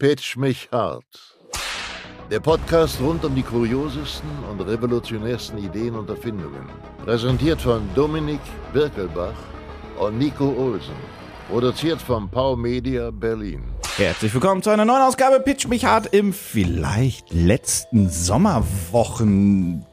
Pitch mich hart. Der Podcast rund um die kuriosesten und revolutionärsten Ideen und Erfindungen. Präsentiert von Dominik Birkelbach und Nico Olsen. Produziert von Pau Media Berlin. Herzlich willkommen zu einer neuen Ausgabe Pitch mich hart im vielleicht letzten Sommerwochen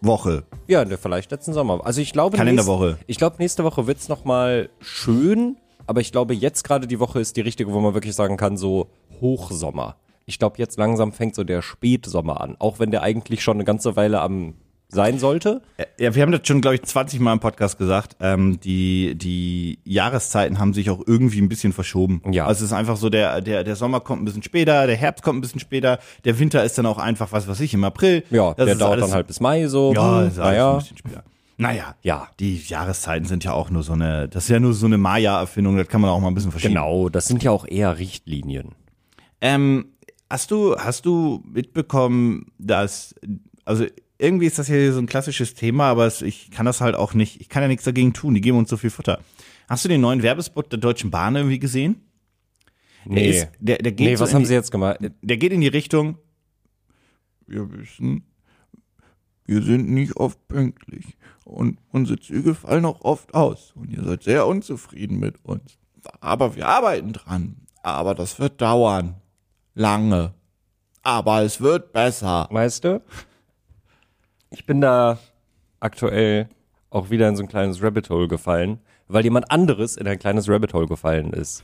Woche. Ja, in der vielleicht letzten Sommer. Also ich glaube Kalenderwoche. Nächst, ich glaube nächste Woche wird's noch mal schön, aber ich glaube jetzt gerade die Woche ist die richtige, wo man wirklich sagen kann so Hochsommer. Ich glaube jetzt langsam fängt so der Spätsommer an, auch wenn der eigentlich schon eine ganze Weile am sein sollte. Ja, wir haben das schon, glaube ich, 20 Mal im Podcast gesagt. Ähm, die, die Jahreszeiten haben sich auch irgendwie ein bisschen verschoben. Ja. Also es ist einfach so, der, der, der Sommer kommt ein bisschen später, der Herbst kommt ein bisschen später, der Winter ist dann auch einfach, was weiß ich, im April. Ja, Das der dauert alles- dann halt bis Mai so. Ja, Hm, ist alles naja. ein bisschen später. Naja, Ja. die Jahreszeiten sind ja auch nur so eine, das ist ja nur so eine Maya-Erfindung, das kann man auch mal ein bisschen verschieben. Genau, das sind ja auch eher Richtlinien. Ähm, hast du, hast du mitbekommen, dass, also irgendwie ist das ja so ein klassisches Thema, aber es, ich kann das halt auch nicht, ich kann ja nichts dagegen tun, die geben uns so viel Futter. Hast du den neuen Werbespot der Deutschen Bahn irgendwie gesehen? Nee. ist- der- der geht nee, so was in haben die- sie jetzt gemacht? Der geht in die Richtung, wir wissen, wir sind nicht oft pünktlich und unsere Züge fallen auch oft aus und ihr seid sehr unzufrieden mit uns. Aber wir arbeiten dran. Aber das wird dauern. Lange. Aber es wird besser. Weißt du? Ich bin da aktuell auch wieder in so ein kleines Rabbit Hole gefallen, weil jemand anderes in ein kleines Rabbit Hole gefallen ist.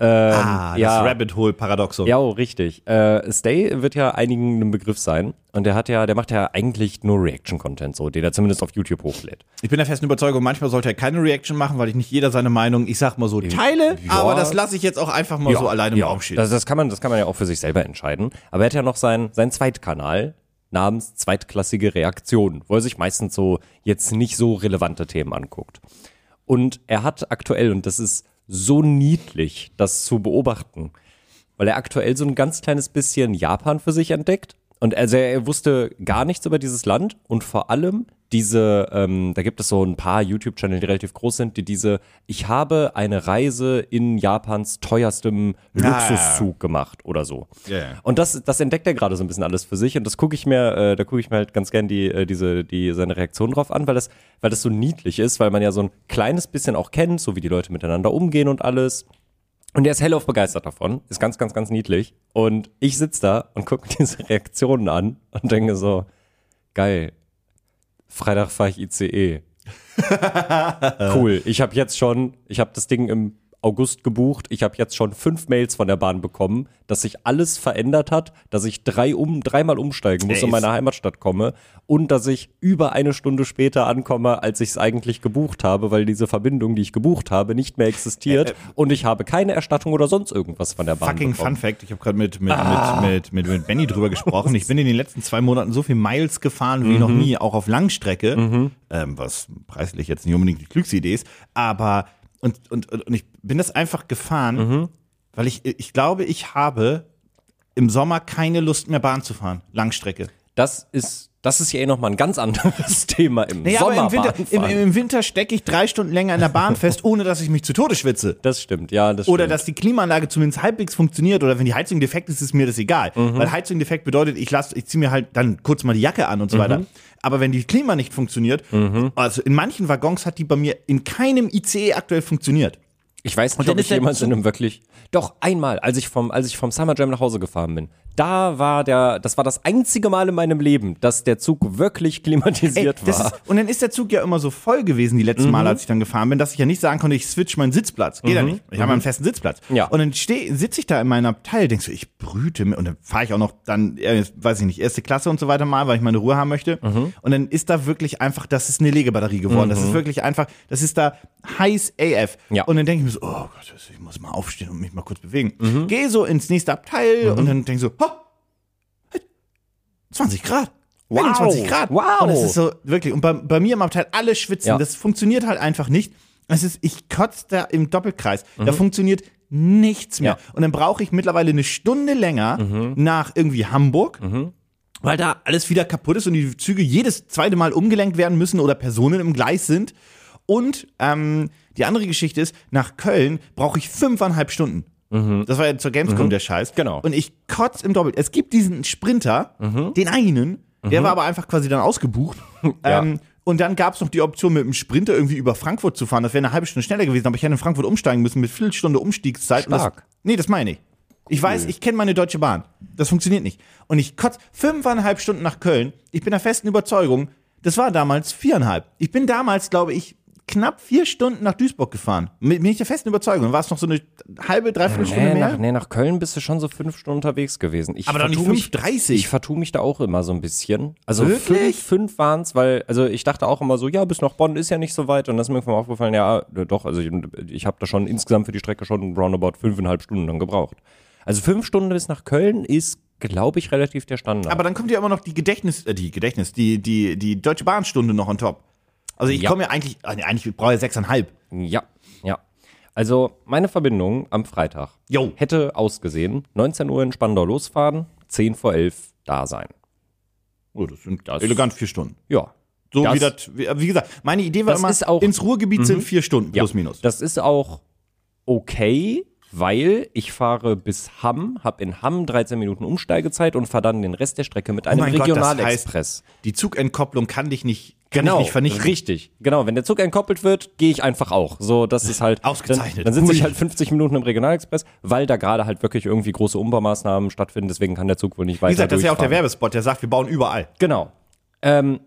Ähm, Ah, das ja. Rabbit Hole Paradoxon. Ja, oh, richtig. Äh, Stay wird ja einigen ein Begriff sein und der hat ja, der macht ja eigentlich nur Reaction-Content, so, den er zumindest auf YouTube hochlädt. Ich bin der festen Überzeugung, manchmal sollte er keine Reaction machen, weil ich nicht jeder seine Meinung, ich sag mal so, teile, Ja. aber das lasse ich jetzt auch einfach mal so alleine im Raum stehen. Das, das, kann man, das kann man ja auch für sich selber entscheiden. Aber er hat ja noch seinen sein Zweitkanal namens Zweitklassige Reaktion, wo er sich meistens so jetzt nicht so relevante Themen anguckt. Und er hat aktuell, und das ist so niedlich, das zu beobachten, weil er aktuell so ein ganz kleines bisschen Japan für sich entdeckt. Und also er wusste gar nichts über dieses Land und vor allem diese, ähm, da gibt es so ein paar YouTube-Channel, die relativ groß sind, die diese, ich habe eine Reise in Japans teuerstem Luxuszug gemacht oder so. Ja. Und das, das entdeckt er gerade so ein bisschen alles für sich und das gucke ich mir, äh, da gucke ich mir halt ganz gern die, äh, diese, die, seine Reaktion drauf an, weil das, weil das so niedlich ist, weil man ja so ein kleines bisschen auch kennt, so wie die Leute miteinander umgehen und alles. Und er ist hellauf begeistert davon, ist ganz, ganz, ganz niedlich. Und ich sitz da und gucke diese Reaktionen an und denke so, geil, Freitag fahre ich ICE. cool, ich habe jetzt schon, ich habe das Ding im August gebucht, ich habe jetzt schon fünf Mails von der Bahn bekommen, dass sich alles verändert hat, dass ich drei um, dreimal umsteigen muss und ist- meine Heimatstadt komme und dass ich über eine Stunde später ankomme, als ich es eigentlich gebucht habe, weil diese Verbindung, die ich gebucht habe, nicht mehr existiert und ich habe keine Erstattung oder sonst irgendwas von der Bahn Fucking bekommen. Fun Fact, ich habe gerade mit, mit, mit, mit, mit, mit Benny drüber gesprochen. Ich bin in den letzten zwei Monaten so viel Miles gefahren wie noch nie, auch auf Langstrecke, ähm, was preislich jetzt nicht unbedingt die klügste Idee ist, aber und, und, und ich bin das einfach gefahren, weil ich, ich glaube, ich habe im Sommer keine Lust mehr Bahn zu fahren, Langstrecke. Das ist, das ist ja eh nochmal ein ganz anderes Thema im Naja, aber Sommer. im Winter, im, im Winter stecke ich drei Stunden länger in der Bahn fest, ohne dass ich mich zu Tode schwitze. das stimmt, ja, das Oder stimmt. dass die Klimaanlage zumindest halbwegs funktioniert oder wenn die Heizung defekt ist, ist mir das egal. Mhm. Weil Heizung defekt bedeutet, ich ich ziehe mir halt dann kurz mal die Jacke an Mhm. und so weiter. Aber wenn die Klima nicht funktioniert, also in manchen Waggons hat die bei mir in keinem ICE aktuell funktioniert. Ich weiß nicht, ob ich jemals in einem wirklich. Doch, einmal, als ich vom, als ich vom Summer Jam nach Hause gefahren bin. Da war der, das war das einzige Mal in meinem Leben, dass der Zug wirklich Ey, klimatisiert das war. ist, und dann ist der Zug ja immer so voll gewesen die letzten Mhm. Male, als ich dann gefahren bin, dass ich ja nicht sagen konnte, ich switch meinen Sitzplatz. Geht ja nicht. Ich habe einen festen Sitzplatz. Mhm. Ja. Und dann sitze ich da in meinem Abteil, denkst du, ich brüte mir und dann fahre ich auch noch dann, weiß ich nicht, erste Klasse und so weiter mal, weil ich meine Ruhe haben möchte. Mhm. Und dann ist da wirklich einfach, das ist eine Legebatterie geworden. Das ist wirklich einfach, das ist da heiß AF. Ja. Und dann denke ich mir so, oh Gott, ich muss mal aufstehen und mich mal kurz bewegen. Mhm. Gehe so ins nächste Abteil und dann denke ich so, oh, 20 Grad. Wow. 21 Grad. Wow. Und es ist so, wirklich, und bei, bei mir im Abteil alle schwitzen. Ja. Das funktioniert halt einfach nicht. Es ist, ich kotze da im Doppelkreis. Mhm. Da funktioniert nichts mehr. Ja. Und dann brauche ich mittlerweile eine Stunde länger Mhm. nach irgendwie Hamburg. Weil da alles wieder kaputt ist und die Züge jedes zweite Mal umgelenkt werden müssen oder Personen im Gleis sind. Und ähm, die andere Geschichte ist, nach Köln brauche ich fünfeinhalb Stunden. Das war ja zur Gamescom der Scheiß. Genau. Und ich kotz im Doppel. Es gibt diesen Sprinter, den einen, der war aber einfach quasi dann ausgebucht. Ja. ähm, und dann gab es noch die Option, mit dem Sprinter irgendwie über Frankfurt zu fahren. Das wäre eine halbe Stunde schneller gewesen, aber ich hätte in Frankfurt umsteigen müssen mit Viertelstunde Umstiegszeit. Stark. Das, nee, das meine ich. Ich weiß, ich kenne meine Deutsche Bahn. Das funktioniert nicht. Und ich kotz fünfeinhalb Stunden nach Köln. Ich bin der festen Überzeugung, das war damals viereinhalb. Ich bin damals, glaube ich, knapp vier Stunden nach Duisburg gefahren. Mit- Bin ich der festen Überzeugung. War es noch so eine halbe, dreiviertel Stunde Nee, mehr? nach, nee, nach Köln bist du schon so fünf Stunden unterwegs gewesen. Ich Aber doch nicht vertu mich- 5,30. Ich vertue mich da auch immer so ein bisschen. Also Wirklich? fünf, fünf waren es, weil, also ich dachte auch immer so, ja, bis nach Bonn ist ja nicht so weit. Und dann ist mir irgendwann aufgefallen, ja, äh, doch, also ich, ich habe da schon insgesamt für die Strecke schon roundabout fünfeinhalb Stunden dann gebraucht. Also fünf Stunden bis nach Köln ist, glaube ich, relativ der Standard. Aber dann kommt ja immer noch die Gedächtnis, äh, die Gedächtnis, die, die, die Deutsche Bahnstunde noch on top. Also ich Ja. komme ja eigentlich, ah, eigentlich brauche ich sechseinhalb. Ja, ja. Also meine Verbindung am Freitag Jo. hätte ausgesehen, 19 Uhr in Spandau losfahren, 10 vor 11 da sein. Oh, das sind Das- elegant vier Stunden. Ja. So Das- wie das, wie, gesagt, meine Idee war immer, ist auch- ins Ruhrgebiet sind Mhm. vier Stunden, Ja, plus minus. Das ist auch okay, weil ich fahre bis Hamm, habe in Hamm 13 Minuten Umsteigezeit und fahre dann den Rest der Strecke mit einem Oh Gott, das Regionalexpress. Die Zugentkopplung kann dich nicht, kann dich nicht vernichten. richtig. Genau, wenn der Zug entkoppelt wird, gehe ich einfach auch. So, das ist halt Ausgezeichnet. Dann, dann sitze ich halt 50 Minuten im Regionalexpress, weil da gerade halt wirklich irgendwie große Umbaumaßnahmen stattfinden, deswegen kann der Zug wohl nicht weiter Wie gesagt, das ist ja auch der. Werbespot, der sagt, wir bauen überall. Genau. Ähm,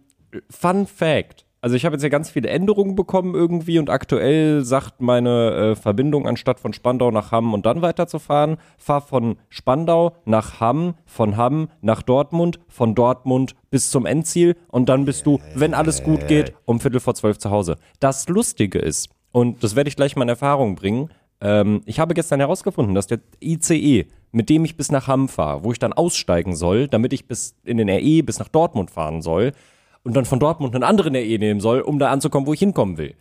Fun Fact. Also ich habe jetzt ja ganz viele Änderungen bekommen irgendwie und aktuell sagt meine äh, Verbindung, anstatt von Spandau nach Hamm und dann weiterzufahren, fahr von Spandau nach Hamm, von Hamm nach Dortmund, von Dortmund bis zum Endziel und dann bist du, wenn alles gut geht, um Viertel vor zwölf zu Hause. Das Lustige ist, und das werde ich gleich mal in Erfahrung bringen, ähm, ich habe gestern herausgefunden, dass der ICE, mit dem ich bis nach Hamm fahre, wo ich dann aussteigen soll, damit ich bis in den RE bis nach Dortmund fahren soll und dann von Dortmund einen anderen RE nehmen soll, um da anzukommen, wo ich hinkommen will.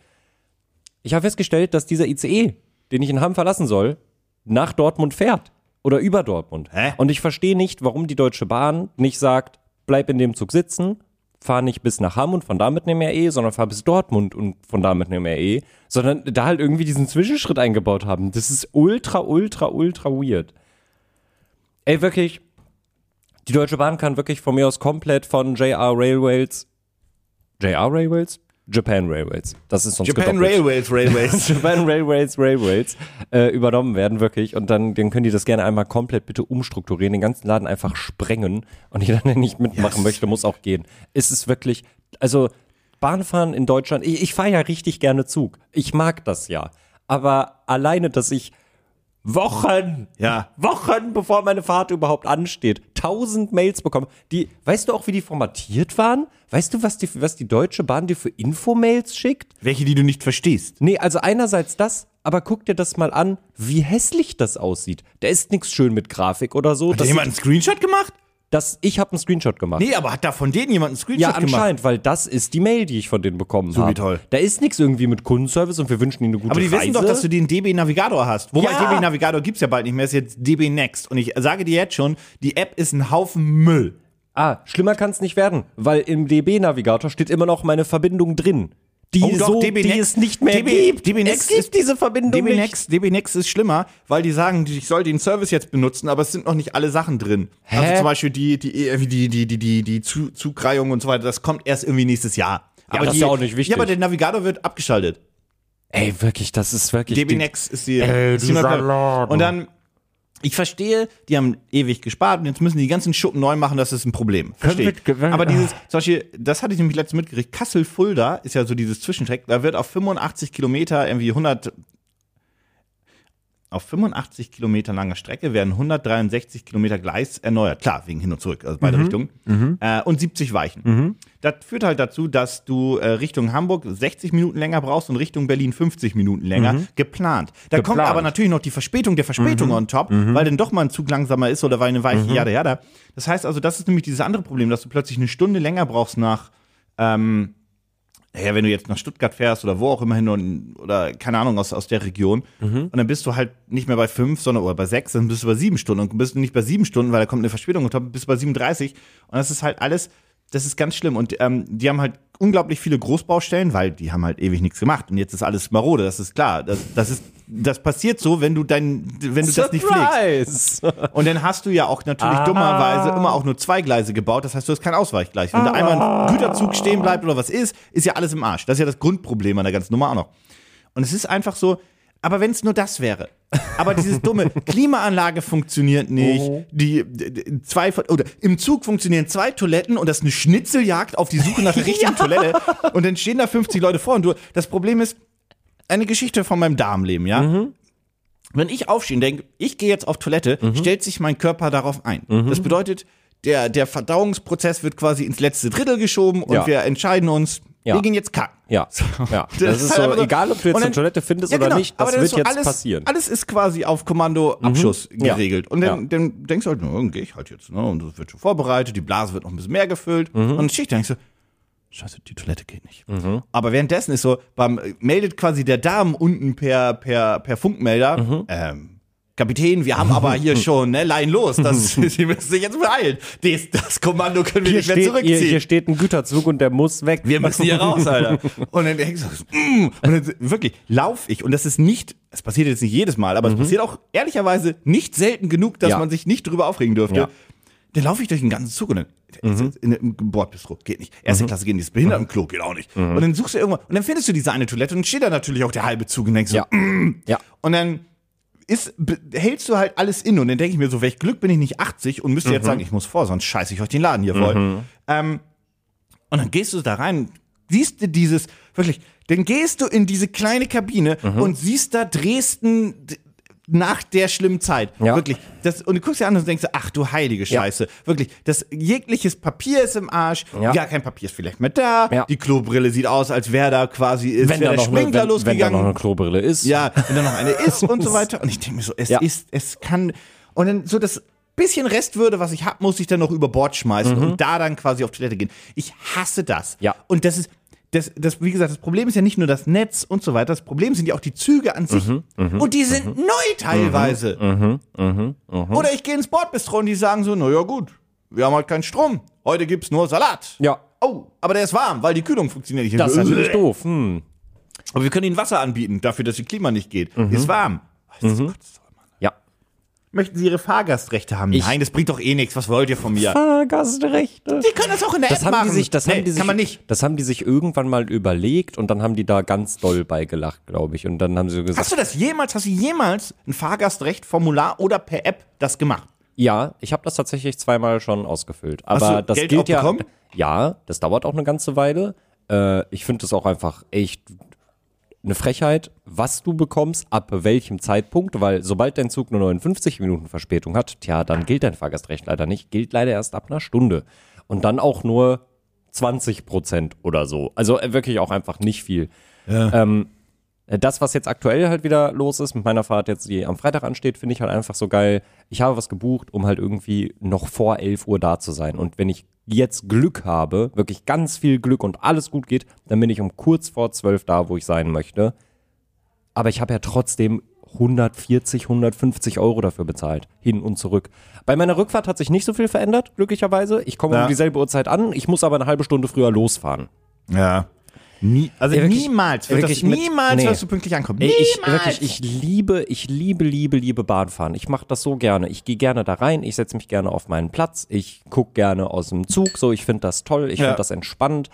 Ich habe festgestellt, dass dieser ICE, den ich in Hamm verlassen soll, nach Dortmund fährt oder über Dortmund. Hä? Und ich verstehe nicht, warum die Deutsche Bahn nicht sagt, bleib in dem Zug sitzen, fahr nicht bis nach Hamm und von da mit einem RE, sondern fahr bis Dortmund und von da mit einem RE, sondern da halt irgendwie diesen Zwischenschritt eingebaut haben. Das ist ultra, ultra, ultra weird. Ey, wirklich, die Deutsche Bahn kann wirklich von mir aus komplett von JR Railways, JR Railways? Japan Railways. Das ist sonst Japan. Railways, Railways. Japan Railways, Railways äh, übernommen werden, wirklich. Und dann, dann können die das gerne einmal komplett bitte umstrukturieren, den ganzen Laden einfach sprengen. Und jeder, der nicht mitmachen Yes. möchte, muss auch gehen. Es ist wirklich, also Bahnfahren in Deutschland, ich, ich fahre ja richtig gerne Zug. Ich mag das ja. Aber alleine, dass ich Wochen, Ja. Wochen bevor meine Fahrt überhaupt ansteht, tausend Mails bekomme, die, weißt du auch, wie die formatiert waren? Weißt du, was die, was die Deutsche Bahn dir für Infomails schickt? Welche, die du nicht verstehst. Nee, also einerseits das, aber guck dir das mal an, wie hässlich das aussieht. Da ist nichts schön mit Grafik oder so. Hat da Das, jemand einen Screenshot gemacht? Das, ich habe einen Screenshot gemacht. Nee, aber hat da von denen jemand einen Screenshot ja, gemacht? anscheinend, weil das ist die Mail, die ich von denen bekommen So wie habe. toll. Da ist nichts irgendwie mit Kundenservice und wir wünschen ihnen eine gute Aber die Reise. wissen doch, dass du den DB Navigator hast. Wobei Ja. DB Navigator gibt's ja bald nicht mehr, ist jetzt DB Next. Und ich sage dir jetzt schon, die App ist ein Haufen Müll. Ah, schlimmer kann es nicht werden, weil im DB-Navigator steht immer noch meine Verbindung drin. Die, Oh doch, so, DB die Next- es nicht mehr DB gibt. DB es Next gibt ist- diese Verbindung DB nicht. Next, DB Next ist schlimmer, weil die sagen, ich soll den Service jetzt benutzen, aber es sind noch nicht alle Sachen drin. Hä? Also zum Beispiel die, die, die, die, die, die, die, die Zu- Zugreihung und so weiter, das kommt erst irgendwie nächstes Jahr. Aber das ist die, ja auch nicht wichtig. Ja, aber der Navigator wird abgeschaltet. Ey, wirklich, das ist wirklich. DB Next ist die, Ey, ist die. Laden. Und dann, ich verstehe, die haben ewig gespart und jetzt müssen die ganzen Schuppen neu machen, das ist ein Problem. Verstehe. Aber dieses, zum Beispiel, das hatte ich nämlich letztens mitgekriegt, Kassel-Fulda ist ja so dieses Zwischenstreck, da wird auf 85 Kilometer irgendwie 100, auf 85 Kilometer langer Strecke werden 163 Kilometer Gleis erneuert. Klar, wegen hin und zurück, also beide Richtungen. Äh, und 70 Weichen. Das führt halt dazu, dass du äh, Richtung Hamburg 60 Minuten länger brauchst und Richtung Berlin 50 Minuten länger geplant. Da kommt Geplant. aber natürlich noch die Verspätung der Verspätung on top, weil dann doch mal ein Zug langsamer ist oder weil eine Weiche, jada, jada. Das heißt also, das ist nämlich dieses andere Problem, dass du plötzlich eine Stunde länger brauchst nach, ähm, ja, wenn du jetzt nach Stuttgart fährst oder wo auch immer hin und, oder keine Ahnung, aus, aus der Region. Und dann bist du halt nicht mehr bei fünf, sondern oder bei sechs, dann bist du bei sieben Stunden. Und bist du nicht bei sieben Stunden, weil da kommt eine Verspätung und dann bist du bei 37. Und das ist halt alles, das ist ganz schlimm. Und ähm, die haben halt unglaublich viele Großbaustellen, weil die haben halt ewig nichts gemacht. Und jetzt ist alles marode, das ist klar. Das, das ist das passiert so, wenn du dein, wenn du das nicht pflegst. Surprise! Und dann hast du ja auch natürlich Ah. dummerweise immer auch nur zwei Gleise gebaut. Das heißt, du hast kein Ausweichgleis. Wenn da einmal ein Güterzug stehen bleibt oder was ist, ist ja alles im Arsch. Das ist ja das Grundproblem an der ganzen Nummer auch noch. Und es ist einfach so, aber wenn es nur das wäre. Aber dieses dumme Klimaanlage funktioniert nicht. Die, die, die zwei oder im Zug funktionieren zwei Toiletten und das ist eine Schnitzeljagd auf die Suche nach der richtigen Toilette. Und dann stehen da 50 Leute vor und du. Das Problem ist eine Geschichte von meinem Darmleben, ja. Wenn ich aufstehe und denke, ich gehe jetzt auf Toilette, stellt sich mein Körper darauf ein. Das bedeutet, der, der Verdauungsprozess wird quasi ins letzte Drittel geschoben und Ja. wir entscheiden uns, Ja. wir gehen jetzt kacken. Ja, ja. Das Das, ist halt so, so- egal ob du jetzt Und eine dann- Toilette findest Ja, oder genau. nicht, das dann wird so jetzt alles, passieren. Alles ist quasi auf Kommando Abschuss Ja. geregelt. Und dann, dann denkst du halt, na, dann gehe ich halt jetzt. Ne? Und das wird schon vorbereitet, die Blase wird noch ein bisschen mehr gefüllt. Mhm. Und dann stehe ich Scheiße, die Toilette geht nicht. Aber währenddessen ist so, beim, meldet quasi der Darm unten per, per, per Funkmelder, Mhm. ähm, Kapitän, wir haben aber hier schon, ne, Lein los, das, Sie müssen sich jetzt beeilen. Das, das Kommando können wir Hier nicht mehr steht, zurückziehen. hier, hier steht ein Güterzug und der muss weg. Wir müssen hier raus, Alter. Und dann denkst du, mm, und dann wirklich lauf ich. Und das ist nicht, es passiert jetzt nicht jedes Mal, aber es passiert auch ehrlicherweise nicht selten genug, dass Mhm. Ja. man sich nicht drüber aufregen dürfte. Ja. Mhm. Dann laufe ich durch den ganzen Zug und dann in einem Bordbistro geht nicht. Erste Klasse geht nicht, das Behindertenklo geht auch nicht. Mhm. Und dann suchst du irgendwo und dann findest du diese eine Toilette und dann steht da natürlich auch der halbe Zug und denkst so, Ja. Ja. und dann ist, hältst du halt alles in und dann denke ich mir so, welch Glück bin ich nicht 80 und müsste Mhm. jetzt sagen, ich muss vor, sonst scheiße ich euch den Laden hier voll. Ähm, und dann gehst du da rein, siehst du dieses, wirklich, dann gehst du in diese kleine Kabine Mhm. und siehst da Dresden nach der schlimmen Zeit. Ja. Wirklich. Das, und du guckst dir an und denkst, ach du heilige Scheiße. Wirklich. Das jegliches Papier ist im Arsch, Ja. gar kein Papier ist vielleicht mehr da. Ja. Die Klobrille sieht aus, als wäre da quasi, wenn da noch eine, Sprinkler wenn, wenn da losgegangen. noch eine Klobrille ist. Ja, wenn da noch eine ist und so weiter. Und ich denke mir so, es Ja. ist, es kann. Und dann so das bisschen Restwürde, was ich hab, muss ich dann noch über Bord schmeißen und da dann quasi auf Toilette gehen. Ich hasse das. Ja. Und das ist. Das, das, wie gesagt, das Problem ist ja nicht nur das Netz und so weiter. Das Problem sind ja auch die Züge an sich. und die sind neu teilweise. Oder ich gehe ins Bordbistro und die sagen so, naja gut, wir haben halt keinen Strom. Heute gibt's nur Salat. Ja. Oh, aber der ist warm, weil die Kühlung funktioniert nicht. Das ist natürlich doof. Hm. Aber wir können ihnen Wasser anbieten, dafür, dass die Klima nicht geht. Ist warm. Was Gott. Möchten Sie Ihre Fahrgastrechte haben? Ich- Nein, das bringt doch eh nichts. Was wollt ihr von mir? Fahrgastrechte. Die können das auch in der Das App haben machen. die sich, das nee, haben die sich, kann man nicht. das haben die sich irgendwann mal überlegt und dann haben die da ganz doll bei gelacht, glaube ich. Und dann haben sie so gesagt, Hast du das jemals, hast du jemals ein Fahrgastrecht-Formular oder per App das gemacht? ja, ich habe das tatsächlich zweimal schon ausgefüllt. Hast Aber du das Geld gilt auch ja. bekommen? Ja, das dauert auch eine ganze Weile. Äh, ich finde das auch einfach echt eine Frechheit, was du bekommst, ab welchem Zeitpunkt, weil sobald dein Zug nur 59 Minuten Verspätung hat, tja, dann gilt dein Fahrgastrecht leider nicht, gilt leider erst ab einer Stunde. Und dann auch nur 20 Prozent oder so. Also äh, wirklich auch einfach nicht viel. Ähm, äh, das, was jetzt aktuell halt wieder los ist mit meiner Fahrt jetzt, die am Freitag ansteht, finde ich halt einfach so geil. Ich habe was gebucht, um halt irgendwie noch vor 11 Uhr da zu sein. Und wenn ich jetzt Glück habe, wirklich ganz viel Glück und alles gut geht, dann bin ich um kurz vor 12 da, wo ich sein möchte. Aber ich habe ja trotzdem 140, 150 Euro dafür bezahlt. Hin und zurück. Bei meiner Rückfahrt hat sich nicht so viel verändert, glücklicherweise. Ich komme Ja. um dieselbe Uhrzeit an, ich muss aber eine halbe Stunde früher losfahren. Ja. Nie, also Ja, wirklich- niemals wird wirklich das, mit- niemals nee. wirst du pünktlich ankommen. Ey, ich, niemals. wirklich, ich liebe, ich liebe, liebe, liebe Bahnfahren. Ich mache das so gerne. Ich gehe gerne da rein, ich setze mich gerne auf meinen Platz, ich gucke gerne aus dem Zug, so, ich finde das toll, ich Ja. finde das entspannt.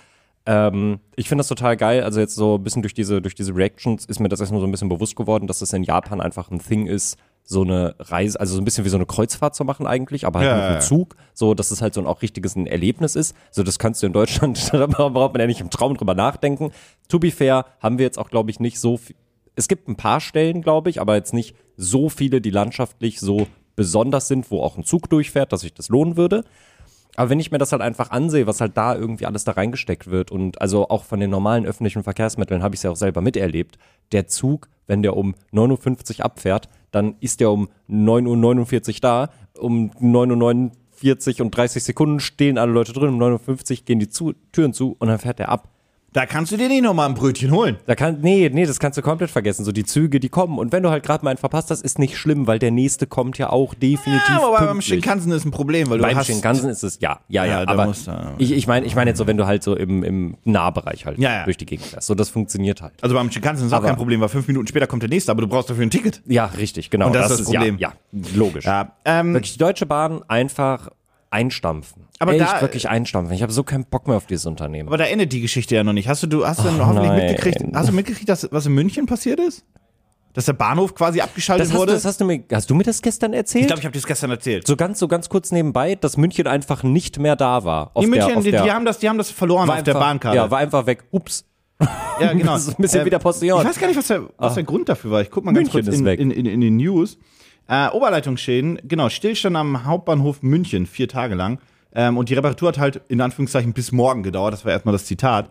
Ähm, ich finde das total geil. Also jetzt so ein bisschen durch diese, durch diese Reactions ist mir das erstmal so ein bisschen bewusst geworden, dass das in Japan einfach ein Thing ist, so eine Reise, also so ein bisschen wie so eine Kreuzfahrt zu machen eigentlich, aber halt Ja, mit ja. Zug, so dass es halt so ein auch richtiges ein Erlebnis ist. So das kannst du in Deutschland, da braucht man ja nicht im Traum drüber nachdenken. To be fair, haben wir jetzt auch, glaube ich, nicht so viel. Es gibt ein paar Stellen, glaube ich, aber jetzt nicht so viele, die landschaftlich so besonders sind, wo auch ein Zug durchfährt, dass sich das lohnen würde. Aber wenn ich mir das halt einfach ansehe, was halt da irgendwie alles da reingesteckt wird und also auch von den normalen öffentlichen Verkehrsmitteln habe ich es ja auch selber miterlebt. Der Zug, wenn der um 9.50 Uhr abfährt, dann ist der um 9.49 Uhr da, um 9.49 Uhr und 30 Sekunden stehen alle Leute drin, um 9.50 Uhr gehen die zu Türen zu und dann fährt der ab. Da kannst du dir nicht nochmal ein Brötchen holen. Da kann, nee, nee, das kannst du komplett vergessen. So die Züge, die kommen. Und wenn du halt gerade mal einen verpasst hast, ist nicht schlimm, weil der nächste kommt ja auch definitiv Ja, aber beim pünktlich. Shinkansen ist ein Problem, weil du Beim hast Shinkansen ist es, ja, ja, ja. Ja, da aber du- ich, ich meine ich meine jetzt so, wenn du halt so im, im Nahbereich halt Ja, ja. durch die Gegend fährst. So, das funktioniert halt. Also beim Shinkansen ist auch Aber- kein Problem, weil fünf Minuten später kommt der nächste, aber du brauchst dafür ein Ticket. Ja, richtig, genau. Und das ist das Problem. Ja, ja logisch. Ja, ähm, Wirklich, die Deutsche Bahn einfach einstampfen. Aber Echt da- wirklich einstampfen. Ich habe so keinen Bock mehr auf dieses Unternehmen. aber da endet die Geschichte ja noch nicht. Hast du, du hast du hoffentlich nein. mitgekriegt, hast du mitgekriegt, dass, was in München passiert ist? Dass der Bahnhof quasi abgeschaltet Das hast, du, wurde? das hast du mir, hast du mir das gestern erzählt? ich glaube, ich habe dir das gestern erzählt. so ganz, so ganz kurz nebenbei, dass München einfach nicht mehr da war. Die der, München, auf die, der, die, haben das, die haben das verloren auf der einfach- Bahnkarte. Ja, war einfach weg. Ups. Ja, genau. Das ist ein bisschen Ähm, wie der Postillon. Ich weiß gar nicht, was der, was der Grund dafür war. Ich guck mal ganz München kurz in, in, in, in den News. Äh, Oberleitungsschäden, genau, Stillstand am Hauptbahnhof München, vier Tage lang. Ähm, und die Reparatur hat halt in Anführungszeichen bis morgen gedauert. Das war erstmal das Zitat.